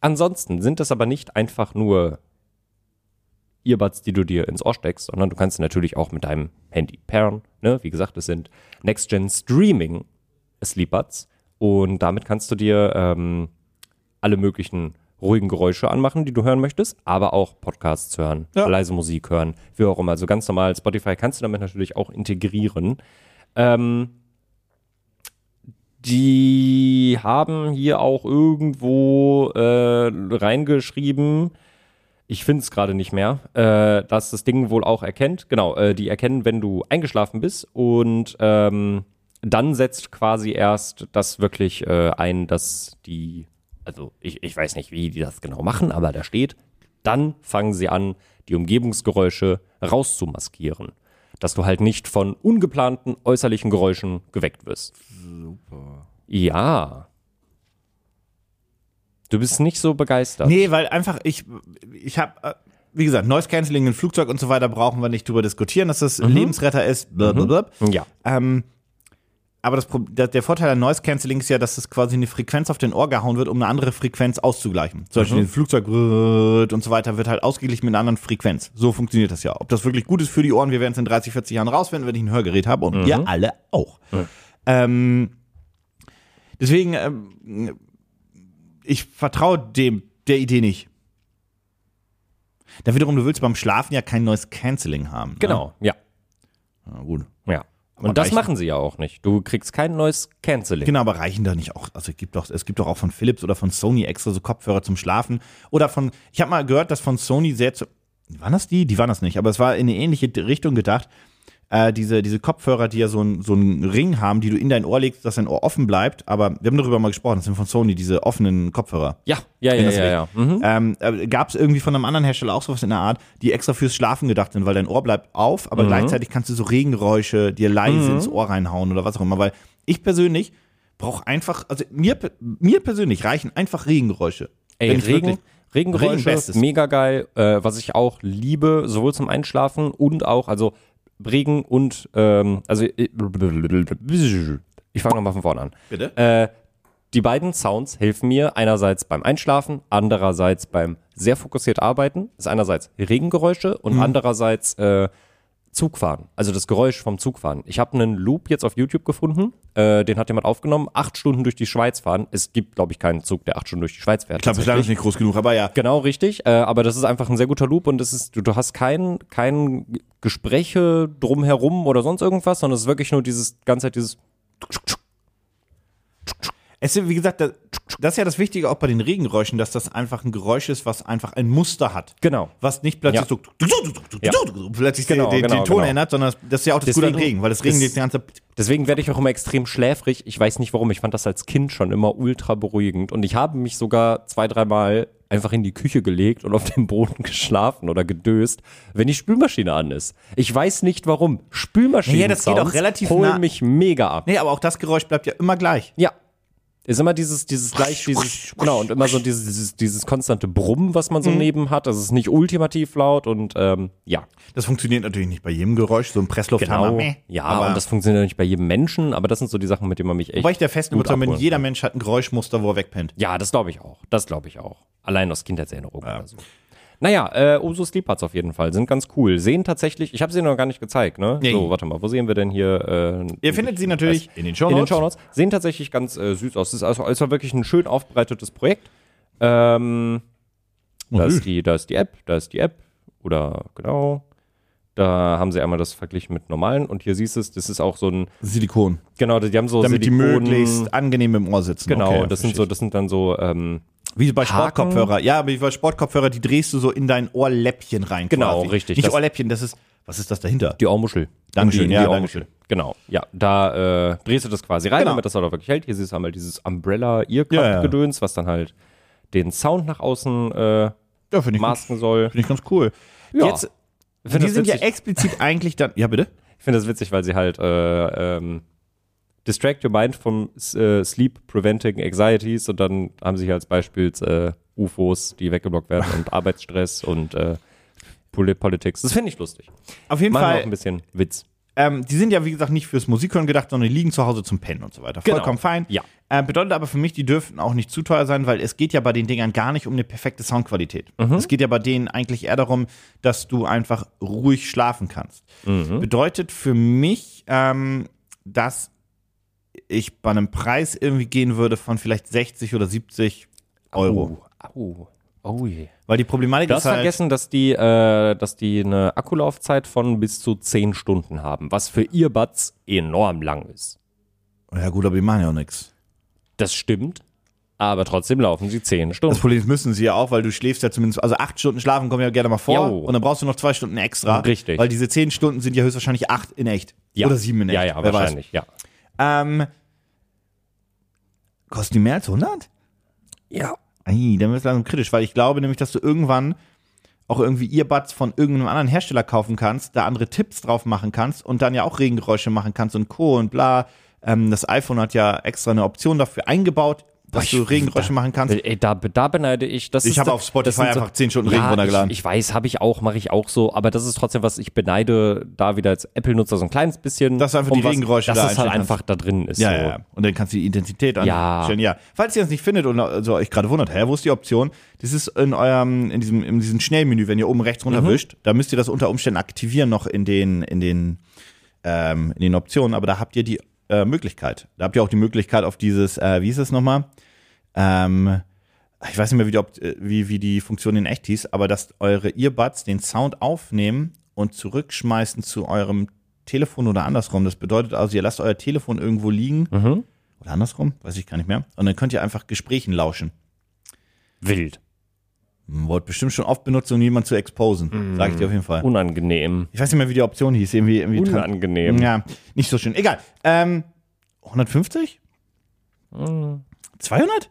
ansonsten sind das aber nicht einfach nur Earbuds, die du dir ins Ohr steckst, sondern du kannst sie natürlich auch mit deinem Handy pairen. Ne? Wie gesagt, es sind Next-Gen Streaming Sleepbuds und damit kannst du dir ähm, alle möglichen ruhigen Geräusche anmachen, die du hören möchtest, aber auch Podcasts hören, Ja. leise Musik hören, wie auch immer. Also ganz normal Spotify kannst du damit natürlich auch integrieren. Ähm, Die haben hier auch irgendwo äh, reingeschrieben, ich finde es gerade nicht mehr, äh, dass das Ding wohl auch erkennt. Genau, äh, die erkennen, wenn du eingeschlafen bist und ähm, dann setzt quasi erst das wirklich äh, ein, dass die, also ich, ich weiß nicht, wie die das genau machen, aber da steht, dann fangen sie an, die Umgebungsgeräusche rauszumaskieren. Dass du halt nicht von ungeplanten äußerlichen Geräuschen geweckt wirst. Super. Ja. Du bist nicht so begeistert. Nee, weil einfach ich, ich habe, wie gesagt, Noise Cancelling in Flugzeug und so weiter brauchen wir nicht drüber diskutieren, dass das Lebensretter ist. Blablabla. Ja. Ähm, aber das, der, Vorteil an Noise Cancelling ist ja, dass es quasi eine Frequenz auf den Ohr gehauen wird, um eine andere Frequenz auszugleichen. Zum Beispiel ein Flugzeug und so weiter wird halt ausgeglichen mit einer anderen Frequenz. So funktioniert das ja. Ob das wirklich gut ist für die Ohren, wir werden es in 30, 40 Jahren rausfinden, wenn ich ein Hörgerät habe und ihr alle auch. Ähm, deswegen, ähm, ich vertraue dem der Idee nicht. Dann wiederum, du willst beim Schlafen ja kein Noise Cancelling haben. Ne? Genau, ja. Ja, gut. Ja. Aber Und das machen sie ja auch nicht. Du kriegst kein neues Canceling. Genau, aber reichen da nicht auch, also es gibt doch, es gibt doch auch von Philips oder von Sony extra so Kopfhörer zum Schlafen oder von, ich habe mal gehört, dass von Sony sehr zu, waren das die? Die waren das nicht, aber es war in eine ähnliche Richtung gedacht. Äh, diese, diese Kopfhörer, die ja so einen so einen Ring haben, die du in dein Ohr legst, dass dein Ohr offen bleibt, aber wir haben darüber mal gesprochen, das sind von Sony, diese offenen Kopfhörer. Ja, ja, ja, ja, ja. Mhm. Ähm, äh, Gab es irgendwie von einem anderen Hersteller auch sowas in der Art, die extra fürs Schlafen gedacht sind, weil dein Ohr bleibt auf, aber gleichzeitig kannst du so Regengeräusche dir leise ins Ohr reinhauen oder was auch immer. Weil ich persönlich brauche einfach, also mir, mir persönlich reichen einfach Regengeräusche. Ey, Regen, wirklich- Regengeräusche, Regen mega geil. Äh, was ich auch liebe, sowohl zum Einschlafen und auch, also Regen und, ähm, also ich fange nochmal von vorne an. Bitte? Äh, die beiden Sounds helfen mir einerseits beim Einschlafen, andererseits beim sehr fokussiert arbeiten. Das ist einerseits Regengeräusche und andererseits äh, Zugfahren. Also das Geräusch vom Zugfahren. Ich habe einen Loop jetzt auf YouTube gefunden, äh, den hat jemand aufgenommen. Acht Stunden durch die Schweiz fahren. Es gibt, glaube ich, keinen Zug, der acht Stunden durch die Schweiz fährt. Ich glaube, das ist nicht groß genug, aber ja. Genau, richtig. Äh, aber das ist einfach ein sehr guter Loop und das ist, du, du hast kein, kein Gespräche drumherum oder sonst irgendwas, sondern es ist wirklich nur dieses ganze Zeit dieses. Es ist, wie gesagt, das, das ist ja das Wichtige auch bei den Regengeräuschen, dass das einfach ein Geräusch ist, was einfach ein Muster hat. Genau. Was nicht plötzlich Ja. so Ja. plötzlich Genau, den, genau, den Ton genau. ändert, sondern das ist ja auch das Gute an Deswegen- Regen, weil das Regen das- die ganze Deswegen werde ich auch immer extrem schläfrig. Ich weiß nicht warum. Ich fand das als Kind schon immer ultra beruhigend. Und ich habe mich sogar zwei, dreimal einfach in die Küche gelegt und auf dem Boden geschlafen oder gedöst, wenn die Spülmaschine an ist. Ich weiß nicht warum. Spülmaschinen Ja, das geht auch relativ holen nah- mich mega ab. Nee, aber auch das Geräusch bleibt ja immer gleich. Ja. Ist immer dieses, dieses gleich, dieses, genau, und immer so dieses, dieses, dieses konstante Brummen, was man so Mhm. neben hat. Also es ist nicht ultimativ laut und ähm, ja. Das funktioniert natürlich nicht bei jedem Geräusch, so ein Presslufthammer. meh. Ja, aber und das funktioniert nicht bei jedem Menschen, aber das sind so die Sachen, mit denen man mich echt. Wobei ich der festen Überzeugung bin, jeder. Mensch hat ein Geräuschmuster, wo er wegpennt. Ja, das glaube ich auch. Das glaube ich auch. Allein aus Kindheitserinnerungen oder so. Naja, äh, Oso Sleep Huts auf jeden Fall. Sind ganz cool. Sehen tatsächlich, ich habe sie noch gar nicht gezeigt, ne? Nee. So, warte mal, wo sehen wir denn hier? Äh, Ihr findet sie natürlich in den in den Shownotes. Shownotes. Sehen tatsächlich ganz äh, süß aus. Es ist also, war wirklich ein schön aufbereitetes Projekt. Ähm, da, ist die, da ist die App, da ist die App. Oder genau. Da haben sie einmal das verglichen mit normalen. Und hier siehst du es, das ist auch so ein, Silikon. genau, die haben so Damit die Silikon- möglichst angenehm im Ohr sitzen. Genau, Okay, das sind so, das sind dann so, ähm, Wie bei Haken. Sportkopfhörer. Ja, aber wie bei Sportkopfhörer, die drehst du so in dein Ohrläppchen rein. Genau, quasi. richtig. Nicht Das- Ohrläppchen, das ist, was ist das dahinter? Die Ohrmuschel. Dankeschön, Die, ja, die Dankeschön. Ohrmuschel. Genau, ja. Da äh, drehst du das quasi rein, Genau. damit das halt auch wirklich hält. Hier siehst du einmal dieses Ja, ja. Umbrella-Earcup-Gedöns, was dann halt den Sound nach außen äh, Ja, finde ich, masken soll. find ich ganz cool. Ja. Jetzt, finde die sind ja witzig. explizit eigentlich dann. Ja, bitte? Ich finde das witzig, weil sie halt äh, ähm, Distract your mind from äh, sleep preventing anxieties und dann haben sie hier als Beispiel äh, UFOs, die weggeblockt werden und Arbeitsstress und äh, Poli- Politics. Das finde ich lustig. Auf jeden Machen auch Fall, ein bisschen Witz. ähm, die sind ja, wie gesagt, nicht fürs Musikhören gedacht, sondern die liegen zu Hause zum Pennen und so weiter. Genau. Vollkommen fein. Ja. Äh, bedeutet aber für mich, die dürften auch nicht zu teuer sein, weil es geht ja bei den Dingern gar nicht um eine perfekte Soundqualität. Mhm. Es geht ja bei denen eigentlich eher darum, dass du einfach ruhig schlafen kannst. Mhm. Bedeutet für mich, ähm, dass ich bei einem Preis irgendwie gehen würde von vielleicht 60 oder 70 Euro. Oh, oh je. Weil die Problematik Du ist hast halt, vergessen, dass die, äh, dass die eine Akkulaufzeit von bis zu 10 Stunden haben, was für Earbuds enorm lang ist. Ja gut, aber die machen ja auch nichts. Das stimmt, aber trotzdem laufen sie zehn Das Stunden. Problem ist, müssen sie ja auch, weil du schläfst ja zumindest, also acht Stunden schlafen kommen ja gerne mal vor Jo. und dann brauchst du noch zwei Stunden extra. Richtig. Weil diese zehn Stunden sind ja höchstwahrscheinlich acht in echt. Oder sieben in echt. Ja, ja, wer wahrscheinlich, ja. Ähm, kosten die mehr als 100? Ja. Ei, dann wird es langsam kritisch, weil ich glaube nämlich, dass du irgendwann auch irgendwie Earbuds von irgendeinem anderen Hersteller kaufen kannst, da andere Tipps drauf machen kannst und dann ja auch Regengeräusche machen kannst und Co. und bla. Ähm, das iPhone hat ja extra eine Option dafür eingebaut, dass Boah, du ich- Regengeräusche machen kannst. Ey, da, da beneide ich. Das Ich habe da- auf Spotify einfach 10 Stunden Regen ja, runtergeladen. Ich, ich weiß, habe ich auch, mache ich auch so, aber das ist trotzdem was, ich beneide da wieder als Apple-Nutzer so ein kleines bisschen. Dass einfach die was, Regengeräusche dass da es halt einfach da drin ist. Ja, so. ja, ja. Und dann kannst du die Intensität Ja. anstellen. Ja. Falls ihr das nicht findet und also euch gerade wundert, hä, wo ist die Option? Das ist in eurem, in diesem, in diesem Schnellmenü, wenn ihr oben rechts runter Mhm. da müsst ihr das unter Umständen aktivieren noch in den, in den, ähm, in den Optionen, aber da habt ihr die äh, Möglichkeit. Da habt ihr auch die Möglichkeit auf dieses, äh, wie ist es nochmal? Ähm, ich weiß nicht mehr, wie die, Opt- äh, wie, wie die Funktion in echt hieß, aber dass eure Earbuds den Sound aufnehmen und zurückschmeißen zu eurem Telefon oder andersrum. Das bedeutet also, ihr lasst euer Telefon irgendwo liegen Mhm. oder andersrum, weiß ich gar nicht mehr. Und dann könnt ihr einfach Gesprächen lauschen. Wild. Wurde bestimmt schon oft benutzt, um jemanden zu exposen. Sag ich dir auf jeden Fall. Unangenehm. Ich weiß nicht mehr, wie die Option hieß. Irgendwie, irgendwie Unangenehm. Ja, nicht so schön. Egal. Ähm, 150? 200?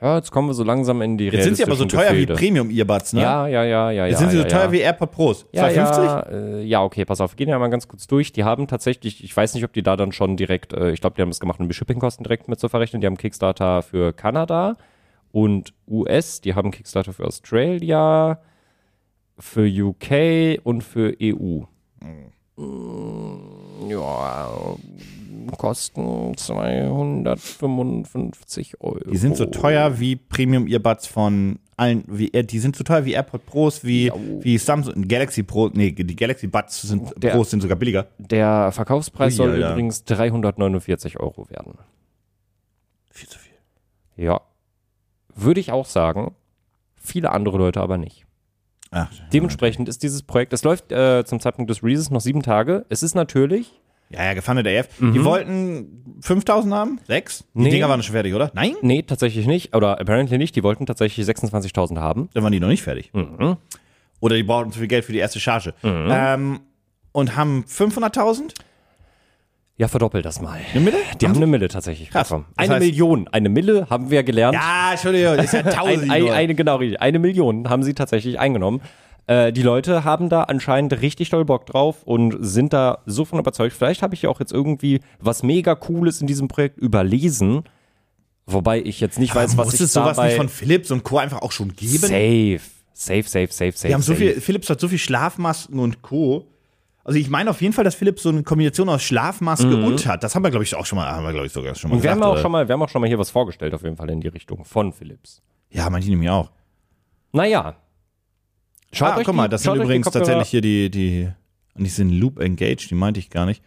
Ja, jetzt kommen wir so langsam in die Jetzt sind sie aber so teuer Gefilde. wie Premium-Earbuds, ne? Ja, ja, ja, ja, ja. Jetzt sind sie ja, so teuer ja. wie AirPod Pros. Ja, 250? ja, äh, ja, okay, pass auf, wir gehen ja mal ganz kurz durch. Die haben tatsächlich, ich weiß nicht, ob die da dann schon direkt, äh, ich glaube, die haben es gemacht, um die Shippingkosten direkt mit zu verrechnen. Die haben Kickstarter für Kanada und US, die haben Kickstarter für Australia, für UK und für EU. Mm, Ja, kosten 255 Euro. Die sind so teuer wie Premium-Earbuds von allen, wie, äh, die sind so teuer wie AirPod Pros, wie, wie Samsung, Galaxy Pro, nee, die Galaxy Buds sind, Der- Pros sind sogar billiger. Der Verkaufspreis Ui, soll Alter. übrigens 349 Euro werden. Viel zu viel. Ja. Würde ich auch sagen. Viele andere Leute aber nicht. Ach, Dementsprechend ist dieses Projekt, es läuft äh, zum Zeitpunkt des Releases noch sieben Tage. Es ist natürlich, ja, ja, gefundet AF. Die wollten 5000 haben? Sechs? Die Mhm. Nee. Dinger waren schon fertig, oder? Nein? nee, tatsächlich nicht, oder apparently nicht, die wollten tatsächlich 26.000 haben. Dann waren die noch nicht fertig. Mhm. Oder die brauchten zu viel Geld für die erste Charge. Ähm, und haben 500.000? Ja, verdoppelt das mal. Eine Mille? Die haben eine Mille tatsächlich Krass. bekommen. Das Eine heißt- Million. Eine Mille haben wir gelernt. Ja, Entschuldigung, das ist ja 1000. ein, ein, eine, genau, richtig. eine Million haben sie tatsächlich eingenommen. Äh, die Leute haben da anscheinend richtig doll Bock drauf und sind da so von überzeugt. Vielleicht habe ich ja auch jetzt irgendwie was mega Cooles in diesem Projekt überlesen. Wobei ich jetzt nicht weiß, was Muss ich es sowas nicht von Philips und Co. einfach auch schon geben? safe. Safe, safe, safe, safe. Die haben so safe. viel, Philips hat so viel Schlafmasken und Co. Also ich meine auf jeden Fall, dass Philips so eine Kombination aus Schlafmaske und hat. Das haben wir, glaube ich, auch schon mal, haben wir, glaube ich, sogar schon mal Und wir gesagt. haben, auch oder? schon mal, wir haben auch schon mal hier was vorgestellt, auf jeden Fall in die Richtung von Philips. Ja, manche nämlich auch. Naja. Schaut ah, euch guck mal, das sind übrigens tatsächlich hier die, die, und die sind Loop Engaged, die meinte ich gar nicht.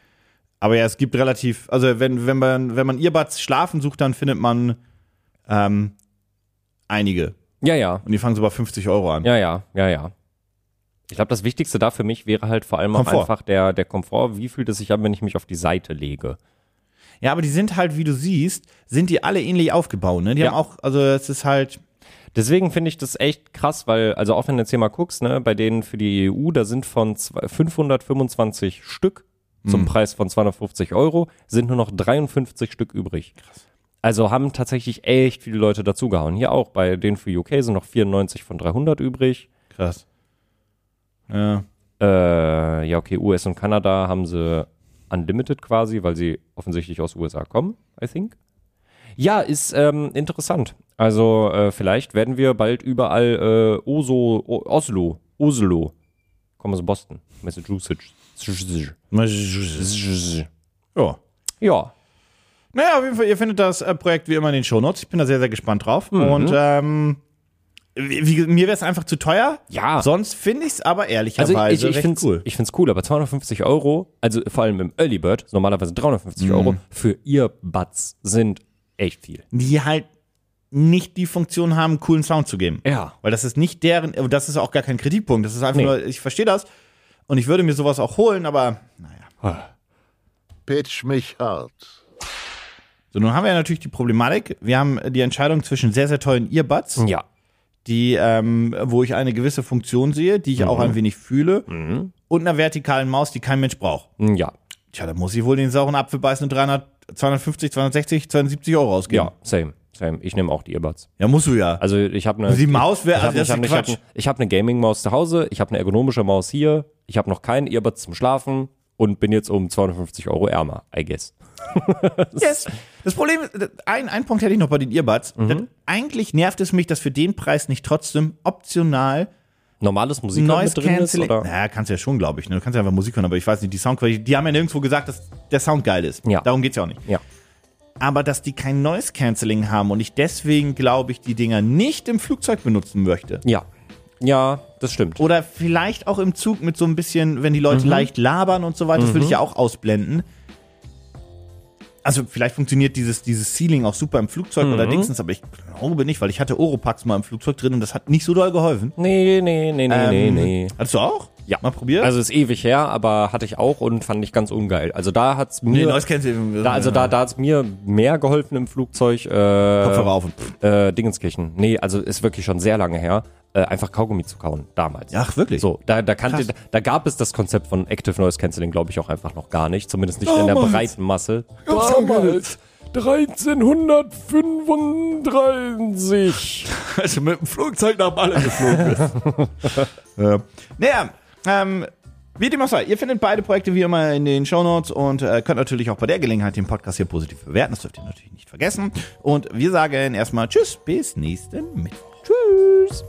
Aber ja, es gibt relativ, also wenn, wenn man, wenn man Earbuds schlafen sucht, dann findet man ähm, einige. Ja, ja. Und die fangen so bei 50 Euro an. Ja, ja, ja, ja. Ich glaube, das Wichtigste da für mich wäre halt vor allem auch Komfort. einfach der, der Komfort. Wie fühlt es sich an, wenn ich mich auf die Seite lege? Ja, aber die sind halt, wie du siehst, sind die alle ähnlich aufgebaut, ne? Die Ja. haben auch, also es ist halt, Deswegen finde ich das echt krass, weil, also auch wenn du jetzt hier mal guckst, ne, bei denen für die EU, da sind von zwei- 525 Stück zum Preis von 250 Euro, sind nur noch 53 Stück übrig. Also haben tatsächlich echt viele Leute dazugehauen. Hier auch, bei denen für UK sind noch 94 von 300 übrig. krass. Ja. Äh, ja, okay, US und Kanada haben sie unlimited quasi, weil sie offensichtlich aus USA kommen, I think. Ja, ist ähm, interessant. Also äh, vielleicht werden wir bald überall äh, Oso, o Oslo, Oslo, kommen aus Boston, Massachusetts. Ja. Ja, Naja, auf jeden Fall, ihr findet das äh, Projekt wie immer in den Shownotes. Ich bin da sehr, sehr gespannt drauf. Mhm. Und ähm, wie, mir wäre es einfach zu teuer. Ja. Sonst finde ich es aber also ehrlicherweise ich, ich, ich recht finde es cool. ich find's cool, aber 250 Euro, also vor allem im Early Bird, normalerweise 350 Mhm. Euro, für Earbuds sind echt viel. Die halt nicht die Funktion haben, coolen Sound zu geben. Ja. Weil das ist nicht deren, das ist auch gar kein Kritikpunkt. Das ist einfach Nee. nur, ich verstehe das. Und ich würde mir sowas auch holen, aber naja. Pitch mich hart. So, nun haben wir ja natürlich die Problematik. Wir haben die Entscheidung zwischen sehr, sehr tollen Earbuds, Ja. Die, ähm, wo ich eine gewisse Funktion sehe, die ich auch ein wenig fühle, und einer vertikalen Maus, die kein Mensch braucht. Ja. Tja, da muss ich wohl den sauren Apfel beißen und 300, 250, 260, 270 Euro ausgeben. Ja, same. Same. Ich nehme auch die Earbuds. Ja, musst du ja. Also ich habe eine Die Maus wäre- das ich hab, ich hab, Quatsch. ich hab eine Gaming-Maus zu Hause, ich habe eine ergonomische Maus hier, ich habe noch keinen Earbuds zum Schlafen und bin jetzt um 250 Euro ärmer, I guess. Yes. Das Problem ist, ein, ein Punkt hätte ich noch bei den Earbuds. Mhm. Eigentlich nervt es mich, dass für den Preis nicht trotzdem optional Normales Musik Noise mit drin ist, oder? Naja, kannst ja schon, glaube ich. Ne? Du kannst ja einfach Musik hören, aber ich weiß nicht, die Soundqualität, die haben ja nirgendwo gesagt, dass der Sound geil ist. Ja. Darum geht's ja auch nicht. Ja. Aber dass die kein Noise Cancelling haben und ich deswegen, glaube ich, die Dinger nicht im Flugzeug benutzen möchte. Ja. Ja, das stimmt. Oder vielleicht auch im Zug mit so ein bisschen, wenn die Leute leicht labern und so weiter, das würde ich ja auch ausblenden. Also vielleicht funktioniert dieses, dieses Ceiling auch super im Flugzeug oder Dingsens, aber ich glaube nicht, weil ich hatte Oropax mal im Flugzeug drin und das hat nicht so doll geholfen. Nee, nee, nee, nee, nee, Ähm, nee. Hattest du auch? Ja. Mal probiert? Also ist ewig her, aber hatte ich auch und fand ich ganz ungeil. Also da hat's nee, mir, Noise Cancelling. da, also da, da hat's mir mehr geholfen im Flugzeug. Äh, Kopfhörer auf und pff. äh, Dingenskirchen. Nee, also ist wirklich schon sehr lange her, äh, einfach Kaugummi zu kauen, damals. Ach, wirklich? So, da, da kannte, Krass. da gab es das Konzept von Active Noise Cancelling, glaube ich, auch einfach noch gar nicht. Zumindest nicht in der Damals. breiten Masse. Damals. 1335. Also mit dem Flugzeug nach Malle geflogen bist. ja. Naja, ähm, wie dem auch sei, ihr findet beide Projekte wie immer in den Shownotes und äh, könnt natürlich auch bei der Gelegenheit den Podcast hier positiv bewerten. Das dürft ihr natürlich nicht vergessen. Und wir sagen erstmal Tschüss, bis nächsten Mittwoch. Tschüss.